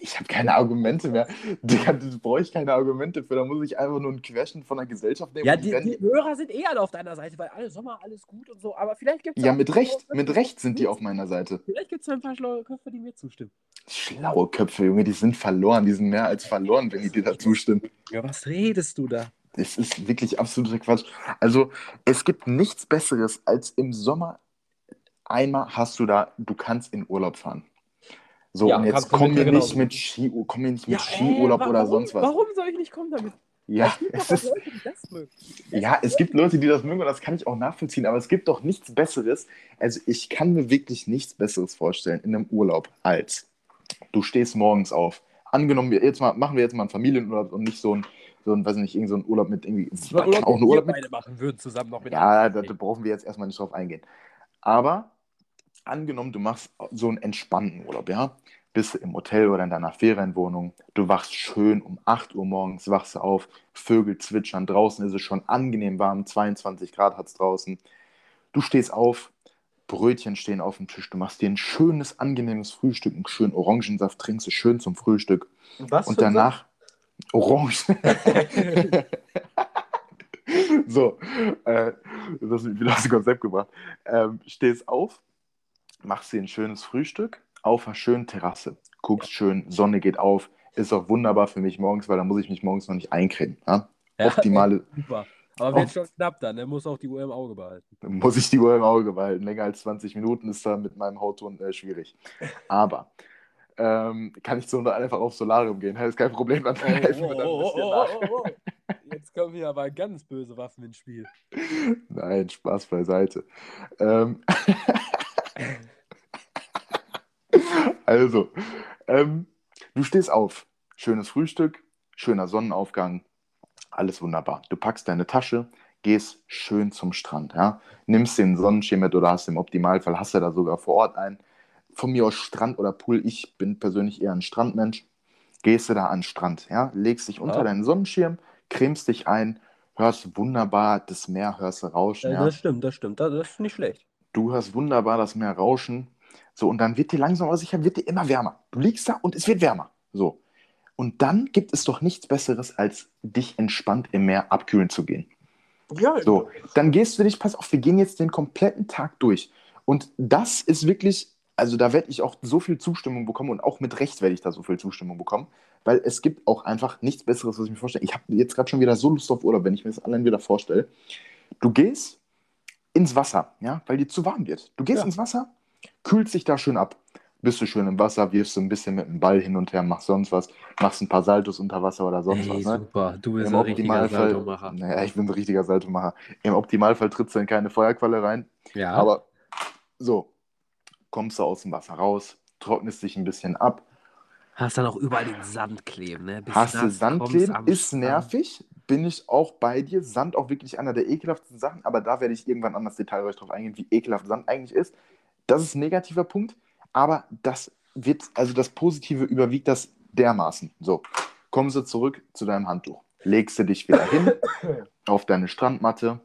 Ich habe keine Argumente mehr. Da brauche ich keine Argumente für. Da muss ich einfach nur einen Querschnitt von der Gesellschaft nehmen. Ja, die, die Hörer sind eh alle auf deiner Seite, weil alle Sommer, alles gut und so. Aber vielleicht gibt es ja mit Recht. Mit Recht sind die auf meiner Seite. Vielleicht gibt es ein paar schlaue Köpfe, die mir zustimmen. Schlaue Köpfe, Junge, die sind verloren. Die sind mehr als verloren, wenn die dir da zustimmen. Ja, was redest du da? Das ist wirklich absoluter Quatsch. Also, es gibt nichts Besseres als im Sommer. Einmal hast du da, du kannst in Urlaub fahren. So, Ja, und jetzt kannst du komm mit mir mir nicht mit, Ski, komm mir nicht mit Ja, Skiurlaub ey, oder sonst was. Warum soll ich nicht kommen damit? Ja, es ist, Leute, die das mögen. ja, es gibt Leute, die das mögen und das kann ich auch nachvollziehen, aber es gibt doch nichts Besseres. Also, ich kann mir wirklich nichts Besseres vorstellen in einem Urlaub als du stehst morgens auf. Angenommen, wir jetzt mal, machen wir jetzt mal einen Familienurlaub und nicht so ein, so ein weiß nicht, irgend so ein Urlaub mit irgendwie. Das Urlaub, auch ein den wir Urlaub mit machen würden, zusammen noch mit Ja, da brauchen wir jetzt erstmal nicht drauf eingehen. Aber angenommen, du machst so einen entspannten Urlaub, ja? Bist du im Hotel oder in deiner Ferienwohnung, du wachst schön um 8 Uhr morgens, wachst du auf, Vögel zwitschern, draußen ist es schon angenehm warm, 22 Grad hat es draußen. Du stehst auf, Brötchen stehen auf dem Tisch, du machst dir ein schönes, angenehmes Frühstück, einen schönen Orangensaft trinkst du schön zum Frühstück Was und danach Orange. so, äh, das hast mich wieder aus dem Konzept gebracht. Ähm, stehst auf, machst dir ein schönes Frühstück auf einer schönen Terrasse, guckst schön, Sonne geht auf, ist auch wunderbar für mich morgens, weil da muss ich mich morgens noch nicht eincremen. Ja? Ja, Optimale, Super. Aber wird schon knapp dann, der muss auch die Uhr im Auge behalten. muss ich die Uhr im Auge behalten. Länger als 20 Minuten ist da mit meinem Hautton äh, schwierig. Aber ähm, kann ich so einfach auf Solarium gehen, das ist kein Problem, dann helfen wir dann ein bisschen nach. oh, Jetzt kommen hier aber ganz böse Waffen ins Spiel. Nein, Spaß beiseite. Ähm, also, ähm, du stehst auf, schönes Frühstück, schöner Sonnenaufgang, alles wunderbar. Du packst deine Tasche, gehst schön zum Strand, ja, nimmst den Sonnenschirm mit oder hast im Optimalfall, hast du da sogar vor Ort einen, von mir aus Strand oder Pool, ich bin persönlich eher ein Strandmensch, gehst du da an den Strand, ja, legst dich unter Ja. deinen Sonnenschirm, cremst dich ein, hörst wunderbar das Meer, hörst du rauschen, Äh, ja. Das stimmt, das stimmt. Das ist nicht schlecht. Du hörst wunderbar das Meer rauschen. So, und dann wird dir langsam aber sicher, wird dir immer wärmer. Du liegst da und es wird wärmer. So. Und dann gibt es doch nichts Besseres, als dich entspannt im Meer abkühlen zu gehen. Ja, So, dann gehst du dich, pass auf, wir gehen jetzt den kompletten Tag durch. Und das ist wirklich, also da werde ich auch so viel Zustimmung bekommen und auch mit Recht werde ich da so viel Zustimmung bekommen, weil es gibt auch einfach nichts Besseres, was ich mir vorstelle. Ich habe jetzt gerade schon wieder so Lust auf Urlaub, wenn ich mir das allein wieder vorstelle. Du gehst ins Wasser, ja, weil dir zu warm wird. Du gehst Ja. ins Wasser, kühlst dich da schön ab. Bist du schön im Wasser, wirfst du ein bisschen mit dem Ball hin und her, machst sonst was, machst ein paar Saltos unter Wasser oder sonst Ey, was. Ne? super. Du bist Im ein richtiger Saltomacher. naja, ich bin ein richtiger Saltomacher. Im Optimalfall trittst du in keine Feuerqualle rein, Ja. aber so, kommst du aus dem Wasser raus, trocknest dich ein bisschen ab, hast dann auch überall den Sand kleben, ne? Bis hast du nass Sand kommst kleben, am ist nervig, bin ich auch bei dir. Sand auch wirklich einer der ekelhaftesten Sachen, aber da werde ich irgendwann anders detailreich drauf eingehen, wie ekelhaft Sand eigentlich ist. Das ist ein negativer Punkt, aber das wird, also das Positive überwiegt das dermaßen. So, kommen Sie zurück zu deinem Handtuch. Legst du dich wieder hin auf deine Strandmatte,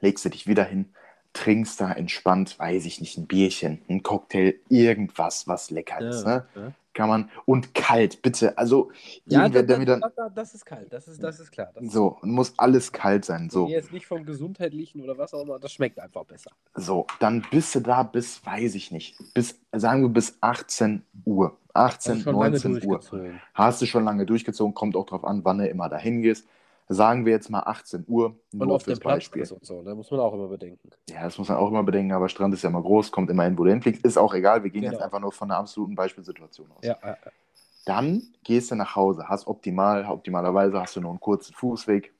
legst du dich wieder hin, trinkst da entspannt, weiß ich nicht, ein Bierchen, ein Cocktail, irgendwas, was lecker ist. Ne? ja. Kann man. Und kalt, bitte. Also, Ja, das, der mir dann. das, ist kalt, das ist, das ist klar. Das So, muss alles kalt sein. so. Jetzt nicht vom Gesundheitlichen oder was auch immer, das schmeckt einfach besser. so, dann bist du da bis, weiß ich nicht, bis, sagen wir bis 18 Uhr. 18, Also schon lange 19 Uhr. Hast du schon lange durchgezogen, kommt auch drauf an, wann du immer dahin gehst. Sagen wir jetzt mal 18 Uhr, Und nur auf fürs dem Platz Beispiel. und so, da muss man auch immer bedenken. Ja, das muss man auch immer bedenken, aber Strand ist ja immer groß, kommt immer hin, wo du hinfliegst. Ist auch egal, wir gehen Genau. jetzt einfach nur von einer absoluten Beispielsituation aus. Ja, ja, Dann gehst du nach Hause, hast optimal, optimalerweise hast du nur einen kurzen Fußweg,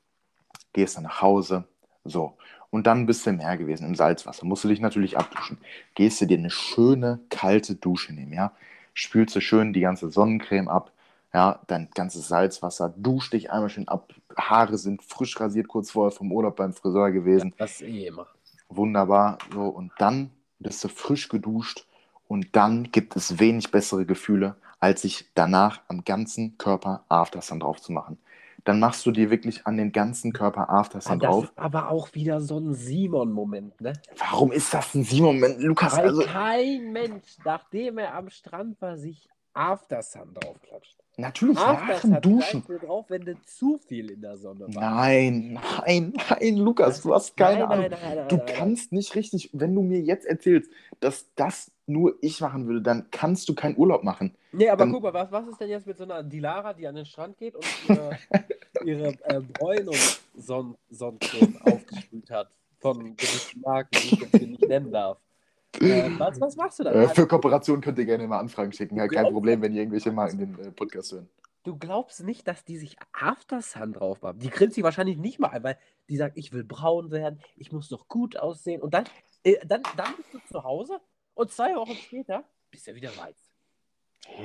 gehst dann nach Hause, so. Und dann bist du im Meer gewesen, im Salzwasser. Musst du dich natürlich abduschen. Gehst du dir eine schöne, kalte Dusche nehmen, ja. Spülst du schön die ganze Sonnencreme ab, ja, dein ganzes Salzwasser, dusch dich einmal schön ab. Haare sind frisch rasiert, kurz vorher vom Urlaub beim Friseur gewesen das ist eh immer. wunderbar. So, und dann bist du frisch geduscht und dann gibt es wenig bessere Gefühle, als sich danach am ganzen Körper Aftersun drauf zu machen. Dann machst du dir wirklich an den ganzen Körper Ah, Aftersun das drauf. ist aber auch wieder so ein Simon-Moment, ne? Warum ist das ein Simon? Lukas, Weil also kein Mensch, nachdem er am Strand war, sich Aftersun draufklatscht. natürlich nach Aftersun dem Duschen. du drauf, wenn du zu viel in der Sonne warst. Nein, nein, nein, Lukas, du hast keine nein, Ahnung. nein, nein, Du kannst nicht richtig, wenn du mir jetzt erzählst, dass das nur ich machen würde, dann kannst du keinen Urlaub machen. Nee, aber Dann- guck mal, was, was ist denn jetzt mit so einer Dilara, die an den Strand geht und ihre, ihre äh, Bräun- und Son Sonnencreme aufgespült hat von gewissen Marken, die ich jetzt hier nicht nennen darf. Äh, was, was machst du da? Äh, für Kooperation könnt ihr gerne mal Anfragen schicken. Ja, kein Problem, wenn ihr irgendwelche Marken den äh, Podcast hören. Du glaubst nicht, dass die sich Aftersun drauf machen. Die grinst sich wahrscheinlich nicht mal ein, weil die sagt, ich will braun werden, ich muss doch gut aussehen. Und dann, äh, dann, dann bist du zu Hause und zwei Wochen später bist du wieder weiß.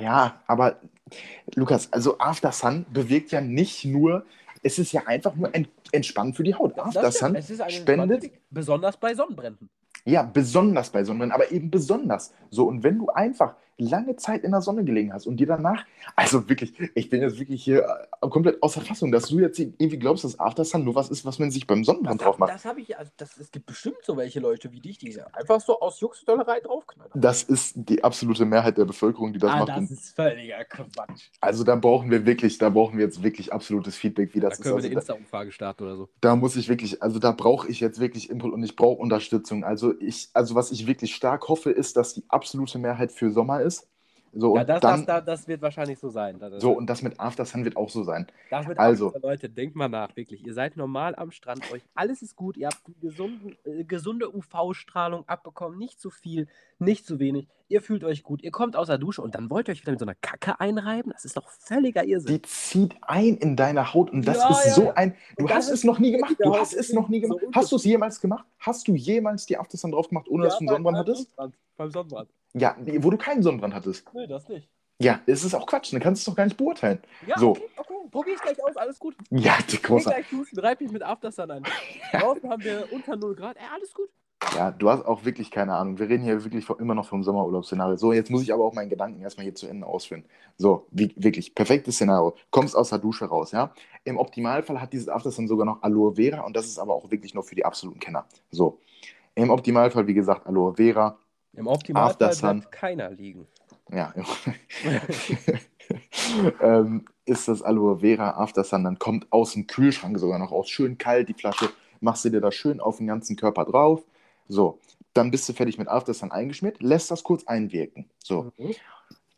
Ja, aber Lukas, also After Sun bewirkt ja nicht nur, es ist ja einfach nur ent entspannt für die Haut. After Sun spendet, besonders bei Sonnenbränden. Ja, besonders bei Sonnenbrennen, aber eben besonders. So, und wenn du einfach lange Zeit in der Sonne gelegen hast und dir danach, also wirklich, ich bin jetzt wirklich hier äh, komplett außer Fassung, dass du jetzt irgendwie glaubst, dass After Sun nur was ist, was man sich beim Sonnenbrand Das, drauf hab- macht. das habe ich, also das, es gibt bestimmt so welche Leute wie dich, die einfach so aus Juxdollerei draufknallen. Das ist die absolute Mehrheit der Bevölkerung, die das ah, macht. das ist völliger Quatsch. also da brauchen wir wirklich, da brauchen wir jetzt wirklich absolutes Feedback, wie Da das ist. können wir Also eine da, Insta-Umfrage starten oder so. da muss ich wirklich, also da brauche ich jetzt wirklich Input und ich brauche Unterstützung. Also ich, also was ich wirklich stark hoffe, ist, dass die absolute Mehrheit für Sommer ist. So, Ja, und das, dann, das, das, wird wahrscheinlich so sein. Das, so, und das mit After Sun wird auch so sein. das wird also- also, Leute, denkt mal nach, wirklich. Ihr seid normal am Strand, euch alles ist gut, ihr habt äh, gesunde UV-Strahlung abbekommen, nicht zu viel, nicht zu wenig. Ihr fühlt euch gut, ihr kommt aus der Dusche und dann wollt ihr euch wieder mit so einer Kacke einreiben. Das ist doch völliger Irrsinn. Die zieht ein in deine Haut und das Ja, ist ja, so ja. ein. Du hast es noch nie gemacht. Du hast es noch nie so gemacht. Hast du es jemals gemacht? Hast du jemals die After Sun drauf gemacht, ohne dass du einen Sonnenbrand hattest? Sonnenbrand. Beim Sonnenbrand. Ja, wo du keinen Sonnenbrand hattest. Nee, das nicht. Ja, es ist auch Quatsch, dann kannst du es doch gar nicht beurteilen. Ja, So. okay, okay. Probier ich gleich aus, alles gut. Ja, die große. gleich duschen, reib mich mit Aftersun ein. Draußen haben wir unter 0 Grad. Ey, alles gut. Ja, du hast auch wirklich keine Ahnung. Wir reden hier wirklich immer noch vom Sommerurlaubsszenario. So, jetzt muss ich aber auch meinen Gedanken erstmal hier zu Ende ausführen. So, wie, wirklich, perfektes Szenario. Kommst aus der Dusche raus, ja. Im Optimalfall hat dieses Aftersun sogar noch Aloe Vera und das ist aber auch wirklich nur für die absoluten Kenner. So, im Optimalfall, wie gesagt, Aloe Vera. Im Optimalfall Aftersun. bleibt keiner liegen. Ja, ähm, ist das Aloe Vera Aftersun, dann kommt aus dem Kühlschrank sogar noch aus, schön kalt die Flasche, machst du dir da schön auf den ganzen Körper drauf. So, dann bist du fertig mit Aftersun eingeschmiert, lässt das kurz einwirken. So, Mhm.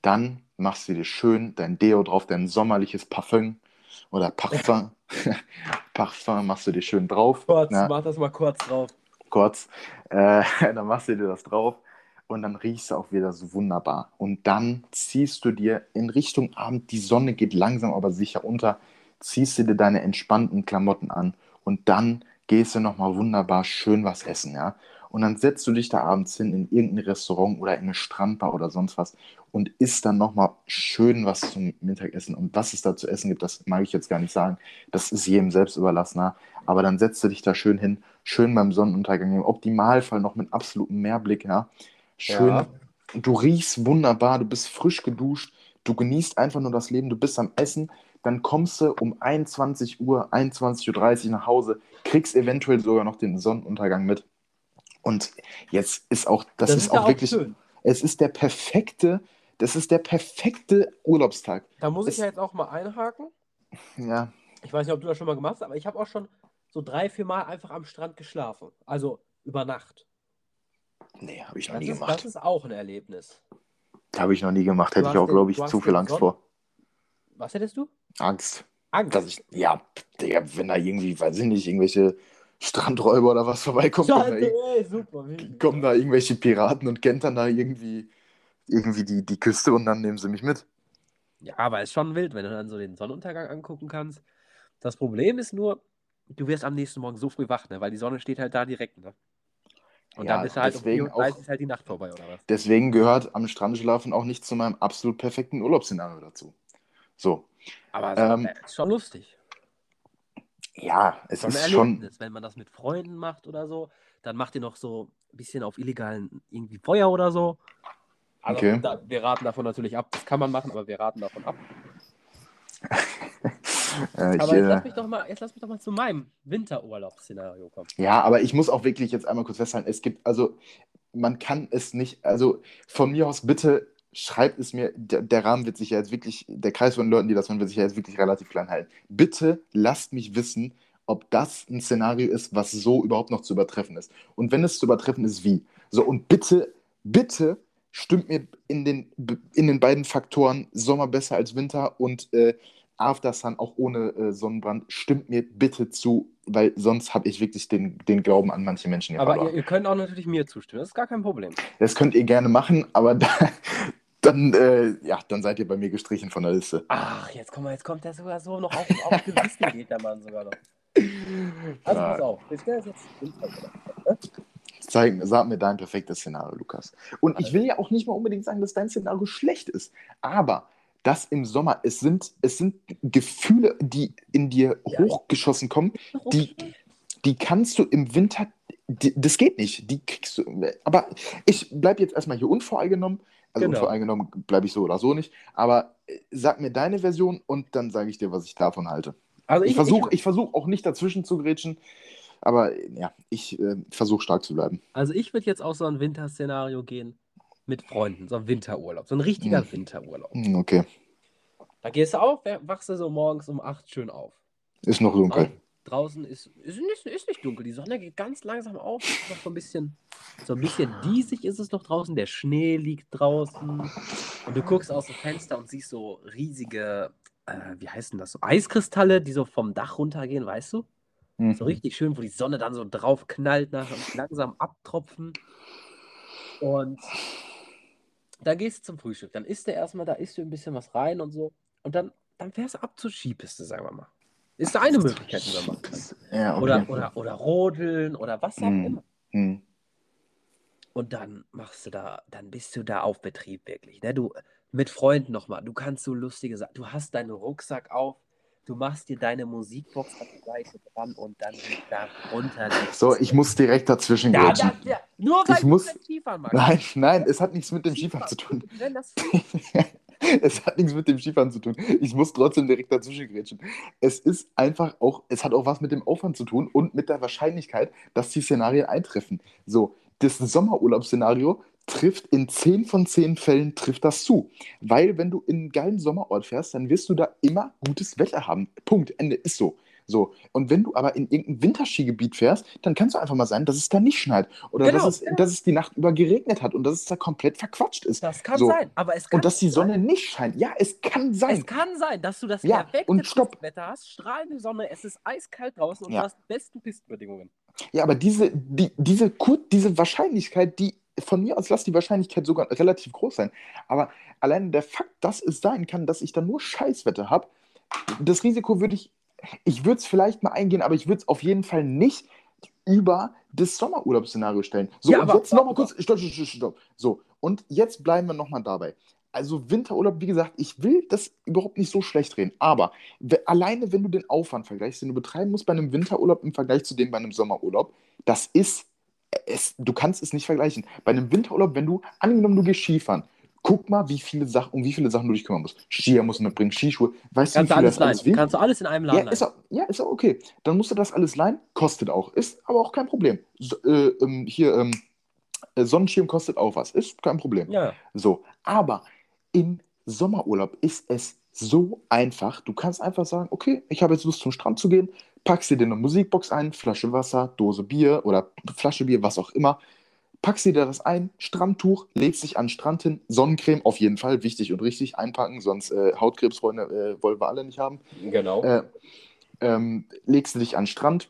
dann machst du dir schön dein Deo drauf, dein sommerliches Parfum oder Parfum. Parfum machst du dir schön drauf. Kurz, Ja mach das mal kurz drauf. kurz. Äh, dann machst du dir das drauf und dann riechst du auch wieder so wunderbar. Und dann ziehst du dir in Richtung Abend, die Sonne geht langsam aber sicher unter, ziehst du dir deine entspannten Klamotten an und dann gehst du nochmal wunderbar schön was essen, ja. Und dann setzt du dich da abends hin in irgendein Restaurant oder in eine Strandbar oder sonst was und isst dann nochmal schön was zum Mittagessen. Und was es da zu essen gibt, das mag ich jetzt gar nicht sagen. Das ist jedem selbst überlassen. Aber dann setzt du dich da schön hin, schön beim Sonnenuntergang, im Optimalfall noch mit absolutem Mehrblick, ja. Schön, Ja. du riechst wunderbar, du bist frisch geduscht, du genießt einfach nur das Leben, du bist am Essen, dann kommst du um 21 Uhr, 21.30 Uhr nach Hause, kriegst eventuell sogar noch den Sonnenuntergang mit. Und jetzt ist auch, das, ist, ja auch wirklich, schön. es ist der perfekte, das ist der perfekte Urlaubstag. Da muss ich Es- ja jetzt auch mal einhaken. Ja, Ich weiß nicht, ob du das schon mal gemacht hast, aber ich habe auch schon so drei, vier Mal einfach am Strand geschlafen. Also über Nacht. nee, habe ich noch Das nie ist, das gemacht. ist auch ein Erlebnis. Habe ich noch nie gemacht, hätte ich auch, glaube ich, zu viel Angst Sonnen- vor. Was hättest du? Angst. Angst. Dass ich, ja, Digga, wenn da irgendwie, weiß ich nicht, irgendwelche Strandräuber oder was vorbeikommen, kommen da, Scheiße, ey, super. kommen da irgendwelche Piraten und kentern da irgendwie, irgendwie die, die Küste und dann nehmen sie mich mit. Ja, aber ist schon wild, wenn du dann so den Sonnenuntergang angucken kannst. Das Problem ist nur, du wirst am nächsten Morgen so früh wach, ne? weil die Sonne steht halt da direkt. Ne? Und Ja, dann ist halt um deswegen 4.30 Uhr auch- ist halt die Nacht vorbei, oder was? Deswegen gehört am Strand schlafen auch nicht zu meinem absolut perfekten Urlaubsszenario dazu. So, Aber es Ähm, ist schon lustig. Ja, es ein ist schon. Wenn man das mit Freunden macht oder so, dann macht ihr noch so ein bisschen auf illegalen irgendwie Feuer oder so. Also Okay. da, wir raten davon natürlich ab. Das kann man machen, aber wir raten davon ab. äh, ich, Aber jetzt äh, lass mich doch mal, jetzt lass mich doch mal zu meinem Winterurlaubsszenario kommen. Ja, aber ich muss auch wirklich jetzt einmal kurz festhalten, es gibt, also man kann es nicht, also von mir aus bitte schreibt es mir, der, der Rahmen wird sich ja jetzt wirklich, der Kreis von Leuten, die das hören, wird sich ja jetzt wirklich relativ klein halten. Bitte lasst mich wissen, ob das ein Szenario ist, was so überhaupt noch zu übertreffen ist. Und wenn es zu übertreffen ist, wie? So, und bitte, bitte stimmt mir in den, in den beiden Faktoren Sommer besser als Winter und äh, After Sun auch ohne äh, Sonnenbrand, stimmt mir bitte zu, weil sonst habe ich wirklich den, den Glauben an manche Menschen Aber verloren. ihr, ihr könnt auch natürlich mir zustimmen. Das ist gar kein Problem. Das könnt ihr gerne machen, aber da, dann, äh, ja, dann seid ihr bei mir gestrichen von der Liste. Ach, jetzt komm mal, jetzt kommt der sogar so noch auf, auf Gewissen geht der Mann sogar noch. Also Ja. pass auf, stelle jetzt Winterurlaub. Zeig, sag mir dein perfektes Szenario, Lukas. Und ich will ja auch nicht mal unbedingt sagen, dass dein Szenario schlecht ist, aber das im Sommer, es sind, es sind Gefühle, die in dir Ja. hochgeschossen kommen, die, die kannst du im Winter, die, das geht nicht, die kriegst du, aber ich bleibe jetzt erstmal hier unvoreingenommen, also Genau. unvoreingenommen bleibe ich so oder so nicht, aber äh, sag mir deine Version und dann sage ich dir, was ich davon halte. Also Ich versuche ich versuch auch nicht dazwischen zu grätschen, aber äh, ja, ich äh, versuche stark zu bleiben. Also ich würde jetzt auf so ein Winterszenario gehen mit Freunden, so ein Winterurlaub, so ein richtiger Hm. Winterurlaub. Hm, Okay, Da gehst du auf, wachst du so morgens um 8 schön auf. ist noch dunkel. Draußen ist, ist, nicht, ist nicht dunkel, die Sonne geht ganz langsam auf, ist noch so ein bisschen, so ein bisschen diesig ist es noch draußen, der Schnee liegt draußen und du guckst aus dem Fenster und siehst so riesige, äh, wie heißen das, so Eiskristalle, die so vom Dach runtergehen, weißt du? Mhm. So richtig schön, wo die Sonne dann so drauf knallt, nachher und langsam abtropfen. Und da gehst du zum Frühstück. Dann isst du erstmal, da isst du ein bisschen was rein und so. Und dann, dann fährst du ab zur Skipiste, sagen wir mal. Ist da eine Möglichkeit, die man machen kann. Ja, okay. Oder, oder, oder rodeln oder was auch Mhm. immer. Hm. Und dann machst du da, dann bist du da auf Betrieb wirklich. Ne? Du Mit Freunden nochmal. Du kannst so lustige Sachen. Du hast deinen Rucksack auf, du machst dir deine Musikbox an die Seite dran und dann da runter. So, ich muss direkt dazwischen Ja, das, ja. Nur weil Ich du muss- Skifahren magst. Nein, nein, es hat nichts mit dem Skifahren zu tun. Das es hat nichts mit dem Skifahren zu tun. Ich muss trotzdem direkt dazwischen grätschen. Es ist einfach auch, es hat auch was mit dem Aufwand zu tun und mit der Wahrscheinlichkeit, dass die Szenarien eintreffen. So, das Sommerurlaubsszenario trifft in 10 von 10 Fällen trifft das zu. Weil wenn du in einen geilen Sommerort fährst, dann wirst du da immer gutes Wetter haben. Punkt, Ende, ist so. So, und wenn du aber in irgendein Winterskigebiet fährst, dann kann es einfach mal sein, dass es da nicht schneit. Oder Genau, dass, es, ja. dass es die Nacht über geregnet hat und dass es da komplett verquatscht ist. Das kann So. sein, aber es kann Und dass die sein. Sonne nicht scheint. Ja, es kann sein. Es kann sein, dass du das Ja, perfekte und stopp. Pistenwetter hast, strahlende Sonne, es ist eiskalt draußen und Ja. du hast die besten Pistenbedingungen. Ja, aber diese, die, diese, Kur diese Wahrscheinlichkeit, die von mir aus lass die Wahrscheinlichkeit sogar relativ groß sein. Aber allein der Fakt, dass es sein kann, dass ich dann nur Scheißwetter habe, das Risiko würde ich, ich würde es vielleicht mal eingehen, aber ich würde es auf jeden Fall nicht über das Sommerurlaubsszenario stellen. So, Ja, und aber- jetzt nochmal kurz, stopp, stopp, stopp, stopp. So, und jetzt bleiben wir nochmal dabei. Also Winterurlaub, wie gesagt, ich will das überhaupt nicht so schlecht reden, aber alleine wenn du den Aufwand vergleichst, den du betreiben musst bei einem Winterurlaub im Vergleich zu dem bei einem Sommerurlaub, das ist, es, du kannst es nicht vergleichen. Bei einem Winterurlaub, wenn du, angenommen, du gehst Skifahren, guck mal, wie viele Sachen, um wie viele Sachen du dich kümmern musst. Skier musst du mitbringen, Skischuhe, weißt du, wie Kannst du viel alles das leihen. alles? Kannst du alles in einem Laden Ja, ist auch, ja, ist auch okay. Dann musst du das alles leihen, kostet auch, ist aber auch kein Problem. So, äh, ähm, hier, ähm, äh, Sonnenschirm kostet auch was, ist kein Problem. leihen. Ja. So, aber im Sommerurlaub ist es so einfach. Du kannst einfach sagen, okay, ich habe jetzt Lust zum Strand zu gehen, packst dir eine Musikbox ein, Flasche Wasser, Dose Bier oder Flasche Bier, was auch immer. Packst dir da das ein, Strandtuch, legst dich an den Strand hin, Sonnencreme auf jeden Fall, wichtig und richtig einpacken, sonst äh, Hautkrebsfreunde äh, wollen wir alle nicht haben. Genau. Äh, ähm, legst du dich an den Strand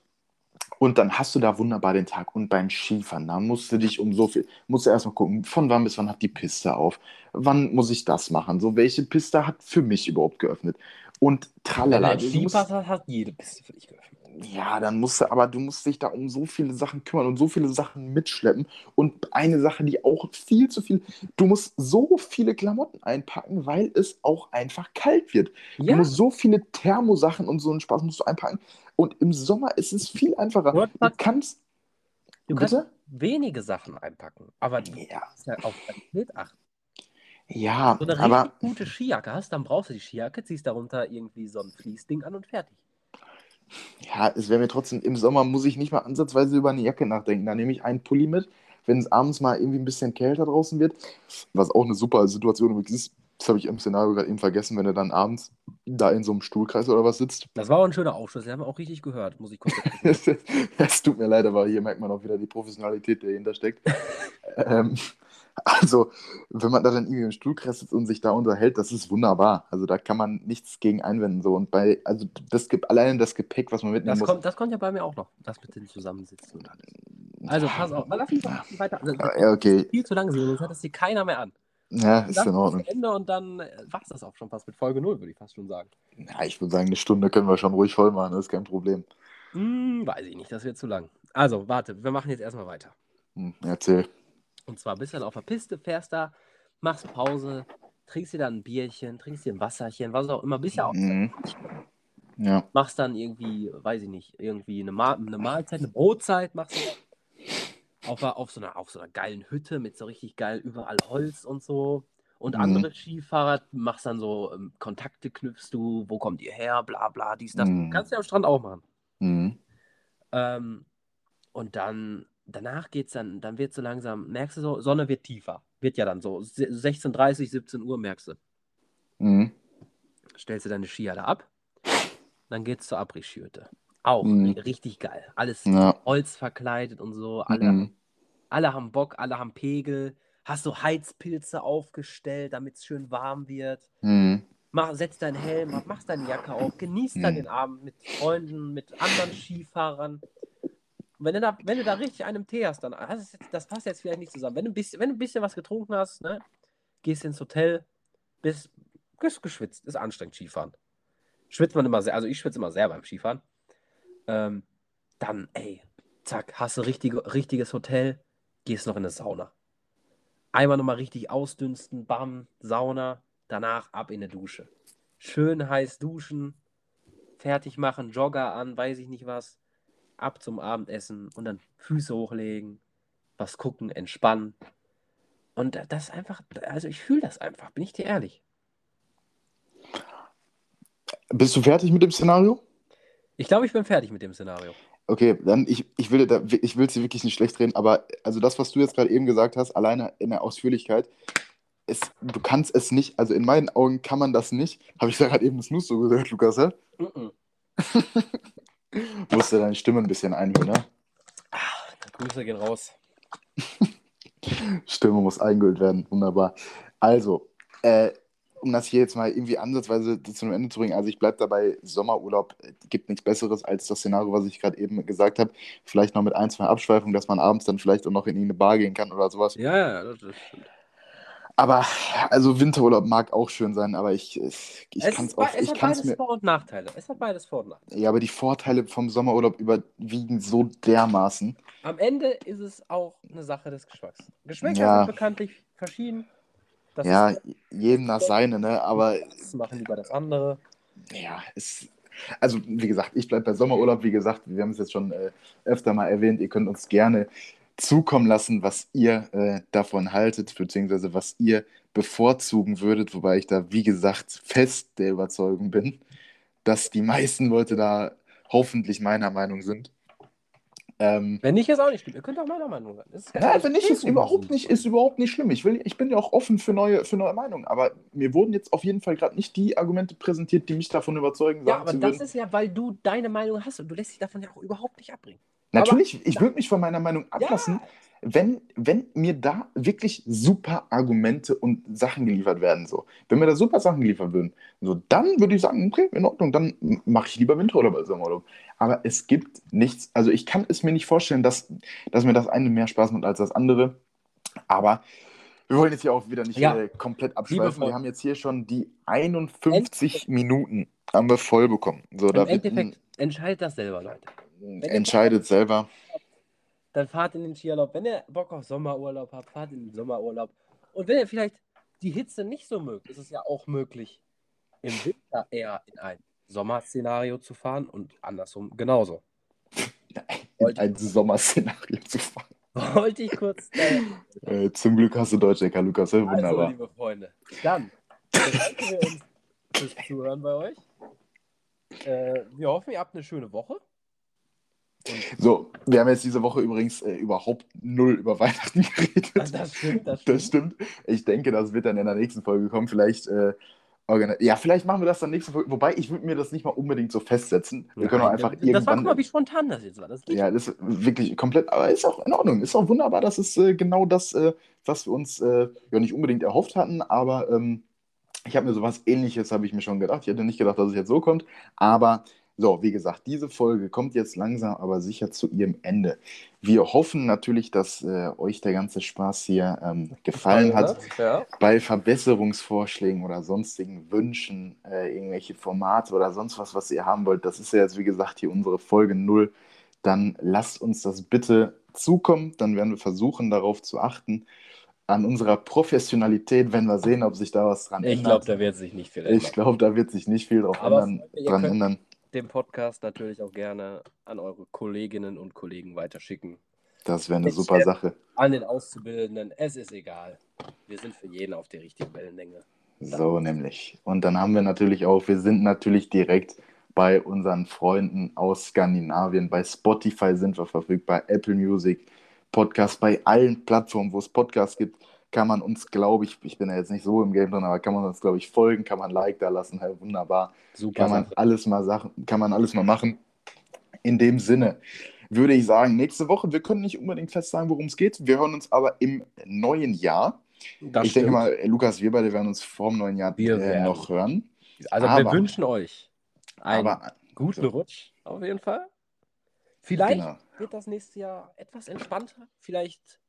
und dann hast du da wunderbar den Tag. Und beim Skifahren, da musst du dich um so viel, musst du erstmal gucken, von wann bis wann hat die Piste auf? Wann muss ich das machen? So, welche Piste hat für mich überhaupt geöffnet? Und Wenn tralala. du Du Skipass hast, hat jede Piste für dich geöffnet. Ja, dann musst du, aber du musst dich da um so viele Sachen kümmern und so viele Sachen mitschleppen. Und eine Sache, die auch viel zu viel, du musst so viele Klamotten einpacken, weil es auch einfach kalt wird. Du Ja, musst so viele Thermosachen und so einen Spaß musst du einpacken. Und im Sommer ist es viel einfacher. Du kannst. du kannst bitte? wenige Sachen einpacken, aber du Ja, musst ja auf Qualität achten. ja Wenn du eine aber richtig gute Skijacke hast, dann brauchst du die Skijacke, ziehst darunter irgendwie so ein Fließding an und fertig. Ja, es wäre mir trotzdem, im Sommer muss ich nicht mal ansatzweise über eine Jacke nachdenken. Da nehme ich einen Pulli mit, wenn es abends mal irgendwie ein bisschen kälter draußen wird, was auch eine super Situation übrigens ist. Das habe ich im Szenario gerade eben vergessen, wenn er dann abends da in so einem Stuhlkreis oder was sitzt. Das war auch ein schöner Aufschluss, den haben wir auch richtig gehört, muss ich kurz Es tut mir leid, aber hier merkt man auch wieder die Professionalität, die dahinter steckt. ähm, also, wenn man da dann irgendwie im Stuhlkreis sitzt und sich da unterhält, das ist wunderbar. Also, da kann man nichts gegen einwenden. So. Und bei, also, das gibt alleine das Gepäck, was man mitnehmen Das muss. kommt, das kommt ja bei mir auch noch, das mit dem Zusammensitzen und alles. Also pass auf, lass mich doch weiter. Also, Ja, okay. viel zu lang, sonst hört das hier keiner mehr an. Ja, ist in Ordnung. Ende und dann war es das auch schon fast mit Folge 0, würde ich fast schon sagen. Ja, ich würde sagen, eine Stunde können wir schon ruhig voll machen, das ist kein Problem. Hm, weiß ich nicht, das wird zu lang. Also, warte, wir machen jetzt erstmal weiter. Hm, erzähl. Und zwar bist du dann auf der Piste, fährst da, machst Pause, trinkst dir dann ein Bierchen, trinkst dir ein Wasserchen, was auch immer, bist ja auch, Mhm. Ja. machst dann irgendwie, weiß ich nicht, irgendwie eine, Ma eine Mahlzeit, eine Brotzeit machst du. Auf, auf, so einer, auf so einer geilen Hütte mit so richtig geil überall Holz und so. Und Mhm. andere Skifahrer machst dann so ähm, Kontakte knüpfst du, wo kommt ihr her, bla bla, dies, das. Mhm. Kannst du ja am Strand auch machen. Mhm. Ähm, und dann, danach geht's dann, dann wird so langsam, merkst du so, Sonne wird tiefer. Wird ja dann so, se- 16.30, 17 Uhr merkst du. Mhm. Stellst du deine Skier da ab, dann geht's zur Abriss-Ski-Hütte. Auch Mhm. ri- richtig geil. Alles Ja. Holz verkleidet und so. Alle, Mhm. alle haben Bock, alle haben Pegel. Hast du Heizpilze aufgestellt, damit es schön warm wird. Mhm. Mach, setz deinen Helm ab, machst deine Jacke auf, genießt dann Mhm. den Abend mit Freunden, mit anderen Skifahrern. Und Wenn du, da, wenn du da richtig einen Tee hast, dann hast jetzt, das passt jetzt vielleicht nicht zusammen. Wenn du ein bisschen, wenn du ein bisschen was getrunken hast, ne, gehst ins Hotel, bist, bist geschwitzt, ist anstrengend Skifahren. Schwitzt man immer sehr, also ich schwitze immer sehr beim Skifahren. Ähm, dann, ey, zack, hast du richtige, richtiges Hotel, gehst noch in eine Sauna. Einmal nochmal richtig ausdünsten, bam, Sauna, danach ab in der Dusche. Schön heiß duschen, fertig machen, Jogger an, weiß ich nicht was, ab zum Abendessen und dann Füße hochlegen, was gucken, entspannen. Und das ist einfach, also ich fühle das einfach, bin ich dir ehrlich. Bist du fertig mit dem Szenario? Ich glaube, ich bin fertig mit dem Szenario. Okay, dann ich, ich will da, ich will es dir wirklich nicht schlecht reden, aber also das, was du jetzt gerade eben gesagt hast, alleine in der Ausführlichkeit, es, du kannst es nicht, also in meinen Augen kann man das nicht. Habe ich da gerade eben das Nuss so gesagt, Lukas, hä? Mm -mm. Musste deine Stimme ein bisschen einholen, ne? Grüße gehen raus. Stimme muss eingeholt werden, wunderbar. Also, äh, um das hier jetzt mal irgendwie ansatzweise zu einem Ende zu bringen, also ich bleibe dabei, Sommerurlaub äh, gibt nichts Besseres als das Szenario, was ich gerade eben gesagt habe. Vielleicht noch mit ein, zwei Abschweifungen, dass man abends dann vielleicht auch noch in eine Bar gehen kann oder sowas. Ja, ja, das stimmt. Aber, also Winterurlaub mag auch schön sein, aber ich, ich, ich Es, kann es auch, es ich hat beides mir, Vor- und Nachteile. Es hat beides Vor- und Nachteile. ja, aber die Vorteile vom Sommerurlaub überwiegen so dermaßen. Am Ende ist es auch eine Sache des Geschmacks. Geschmäcker Ja. sind bekanntlich verschieden. Das Ja, ist, jedem das seine, ne, aber das machen lieber das andere. Ja, es, also wie gesagt, ich bleibe bei Sommerurlaub. Wie gesagt, wir haben es jetzt schon äh, öfter mal erwähnt. Ihr könnt uns gerne zukommen lassen, was ihr äh, davon haltet, beziehungsweise was ihr bevorzugen würdet. Wobei ich da, wie gesagt, fest der Überzeugung bin, dass die meisten Leute da hoffentlich meiner Meinung sind. Ähm, Wenn nicht, ist auch nicht schlimm. Ihr könnt auch meiner Meinung sein. Ist Nein, wenn nicht, ist überhaupt nicht, ist überhaupt nicht schlimm. Ich, will, ich bin ja auch offen für neue, für neue Meinungen. Aber mir wurden jetzt auf jeden Fall gerade nicht die Argumente präsentiert, die mich davon überzeugen, Ja, sagen aber zu das würden. ist ja, weil du deine Meinung hast und du lässt dich davon ja auch überhaupt nicht abbringen. Natürlich, ich würde mich von meiner Meinung ablassen, wenn, wenn mir da wirklich super Argumente und Sachen geliefert werden. So. Wenn mir da super Sachen geliefert würden, so, dann würde ich sagen, okay, in Ordnung, dann mache ich lieber Winterurlaub als Sommerurlaub. Aber es gibt nichts, also ich kann es mir nicht vorstellen, dass, dass mir das eine mehr Spaß macht als das andere. Aber wir wollen jetzt hier auch wieder nicht Ja. äh, komplett abschweifen. Wir haben jetzt hier schon die 51 Minuten haben wir voll bekommen. So, da Im Endeffekt entscheidet das selber, Leute. entscheidet selber. Dann fahrt in den Skiurlaub. Wenn ihr Bock auf Sommerurlaub habt, fahrt in den Sommerurlaub. Und wenn ihr vielleicht die Hitze nicht so mögt, ist es ja auch möglich, im Winter eher in ein Sommerszenario zu fahren und andersrum genauso. in ein Sommerszenario zu fahren. Wollte ich kurz. Äh, Äh, zum Glück hast du Deutsch, Ecker, Lukas. Ja, also, wunderbar. liebe Freunde, dann bedanken wir uns fürs Zuhören bei euch. Äh, wir hoffen, ihr habt eine schöne Woche. So, wir haben jetzt diese Woche übrigens äh, überhaupt null über Weihnachten geredet. Das stimmt, das stimmt. Das stimmt. Ich denke, das wird dann in der nächsten Folge kommen. Vielleicht, äh, ja, vielleicht machen wir das dann nächste Folge. Wobei, ich würde mir das nicht mal unbedingt so festsetzen. Wir können auch Nein, einfach das, das war, irgendwann. guck mal, wie spontan das jetzt war. Das ja, das ist wirklich komplett, aber ist auch in Ordnung. Ist auch wunderbar. Das ist äh, genau das, äh, was wir uns äh, ja nicht unbedingt erhofft hatten, aber ähm, ich habe mir sowas ähnliches, habe ich mir schon gedacht. Ich hätte nicht gedacht, dass es jetzt so kommt, aber so, wie gesagt, diese Folge kommt jetzt langsam, aber sicher zu ihrem Ende. Wir hoffen natürlich, dass äh, euch der ganze Spaß hier ähm, gefallen hat. Ja. Bei Verbesserungsvorschlägen oder sonstigen Wünschen, äh, irgendwelche Formate oder sonst was, was ihr haben wollt, das ist ja jetzt, wie gesagt, hier unsere Folge 0, dann lasst uns das bitte zukommen. Dann werden wir versuchen, darauf zu achten. An unserer Professionalität, wenn wir sehen, ob sich da was dran Ich ändert. glaube, da wird sich nicht viel ändern. Ich glaube, da wird sich nicht viel drauf ändern, dran könnt- ändern. Den Podcast natürlich auch gerne an eure Kolleginnen und Kollegen weiterschicken. Das wäre eine Ich super Sache. An den Auszubildenden, es ist egal. Wir sind für jeden auf der richtigen Wellenlänge. So nämlich. Und dann haben wir natürlich auch, wir sind natürlich direkt bei unseren Freunden aus Skandinavien. Bei Spotify sind wir verfügbar, Apple Music, Podcast, bei allen Plattformen, wo es Podcasts gibt, kann man uns, glaube ich, ich bin ja jetzt nicht so im Game drin, aber kann man uns, glaube ich, folgen, kann man ein Like da lassen, hey, wunderbar. Super. Kann man alles mal Sachen, kann man alles mal machen. In dem Sinne würde ich sagen, nächste Woche, wir können nicht unbedingt fest sagen, worum es geht. Wir hören uns aber im neuen Jahr. Das ich denke stimmt. mal, äh, Lukas, wir beide werden uns vor dem neuen Jahr Wir äh, noch hören. Also wir aber- wünschen euch einen Aber guten Rutsch auf jeden Fall. Vielleicht genau. wird das nächste Jahr etwas entspannter. Vielleicht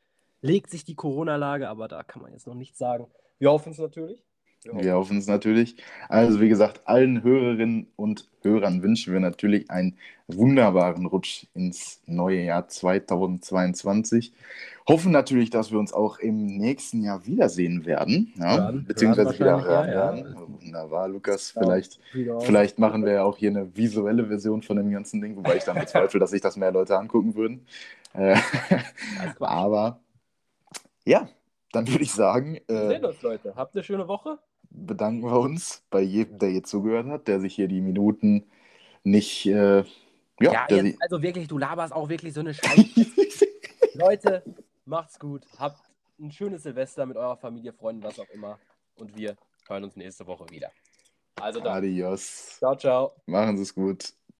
legt sich die Corona-Lage, aber da kann man jetzt noch nichts sagen. Wir hoffen es natürlich. Wir hoffen es natürlich. Also, wie gesagt, allen Hörerinnen und Hörern wünschen wir natürlich einen wunderbaren Rutsch ins neue Jahr 2022. Hoffen natürlich, dass wir uns auch im nächsten Jahr wiedersehen werden. Ja? Hören. Beziehungsweise Hören wieder hören ja, ja. werden. Wunderbar, Lukas. Vielleicht, vielleicht machen wir ja auch hier eine visuelle Version von dem ganzen Ding, wobei ich dann bezweifle, dass sich das mehr Leute angucken würden. Äh, aber ja, dann würde ich sagen, Wir äh, sehen uns, Leute. Habt eine schöne Woche. bedanken wir uns bei jedem, der hier zugehört hat, der sich hier die Minuten nicht, äh, ja, Ja, jetzt, also wirklich, du laberst auch wirklich so eine Scheiße. Leute, macht's gut. Habt ein schönes Silvester mit eurer Familie, Freunden, was auch immer. Und wir hören uns nächste Woche wieder. Also dann. Adios. Ciao, ciao. Machen Sie es gut.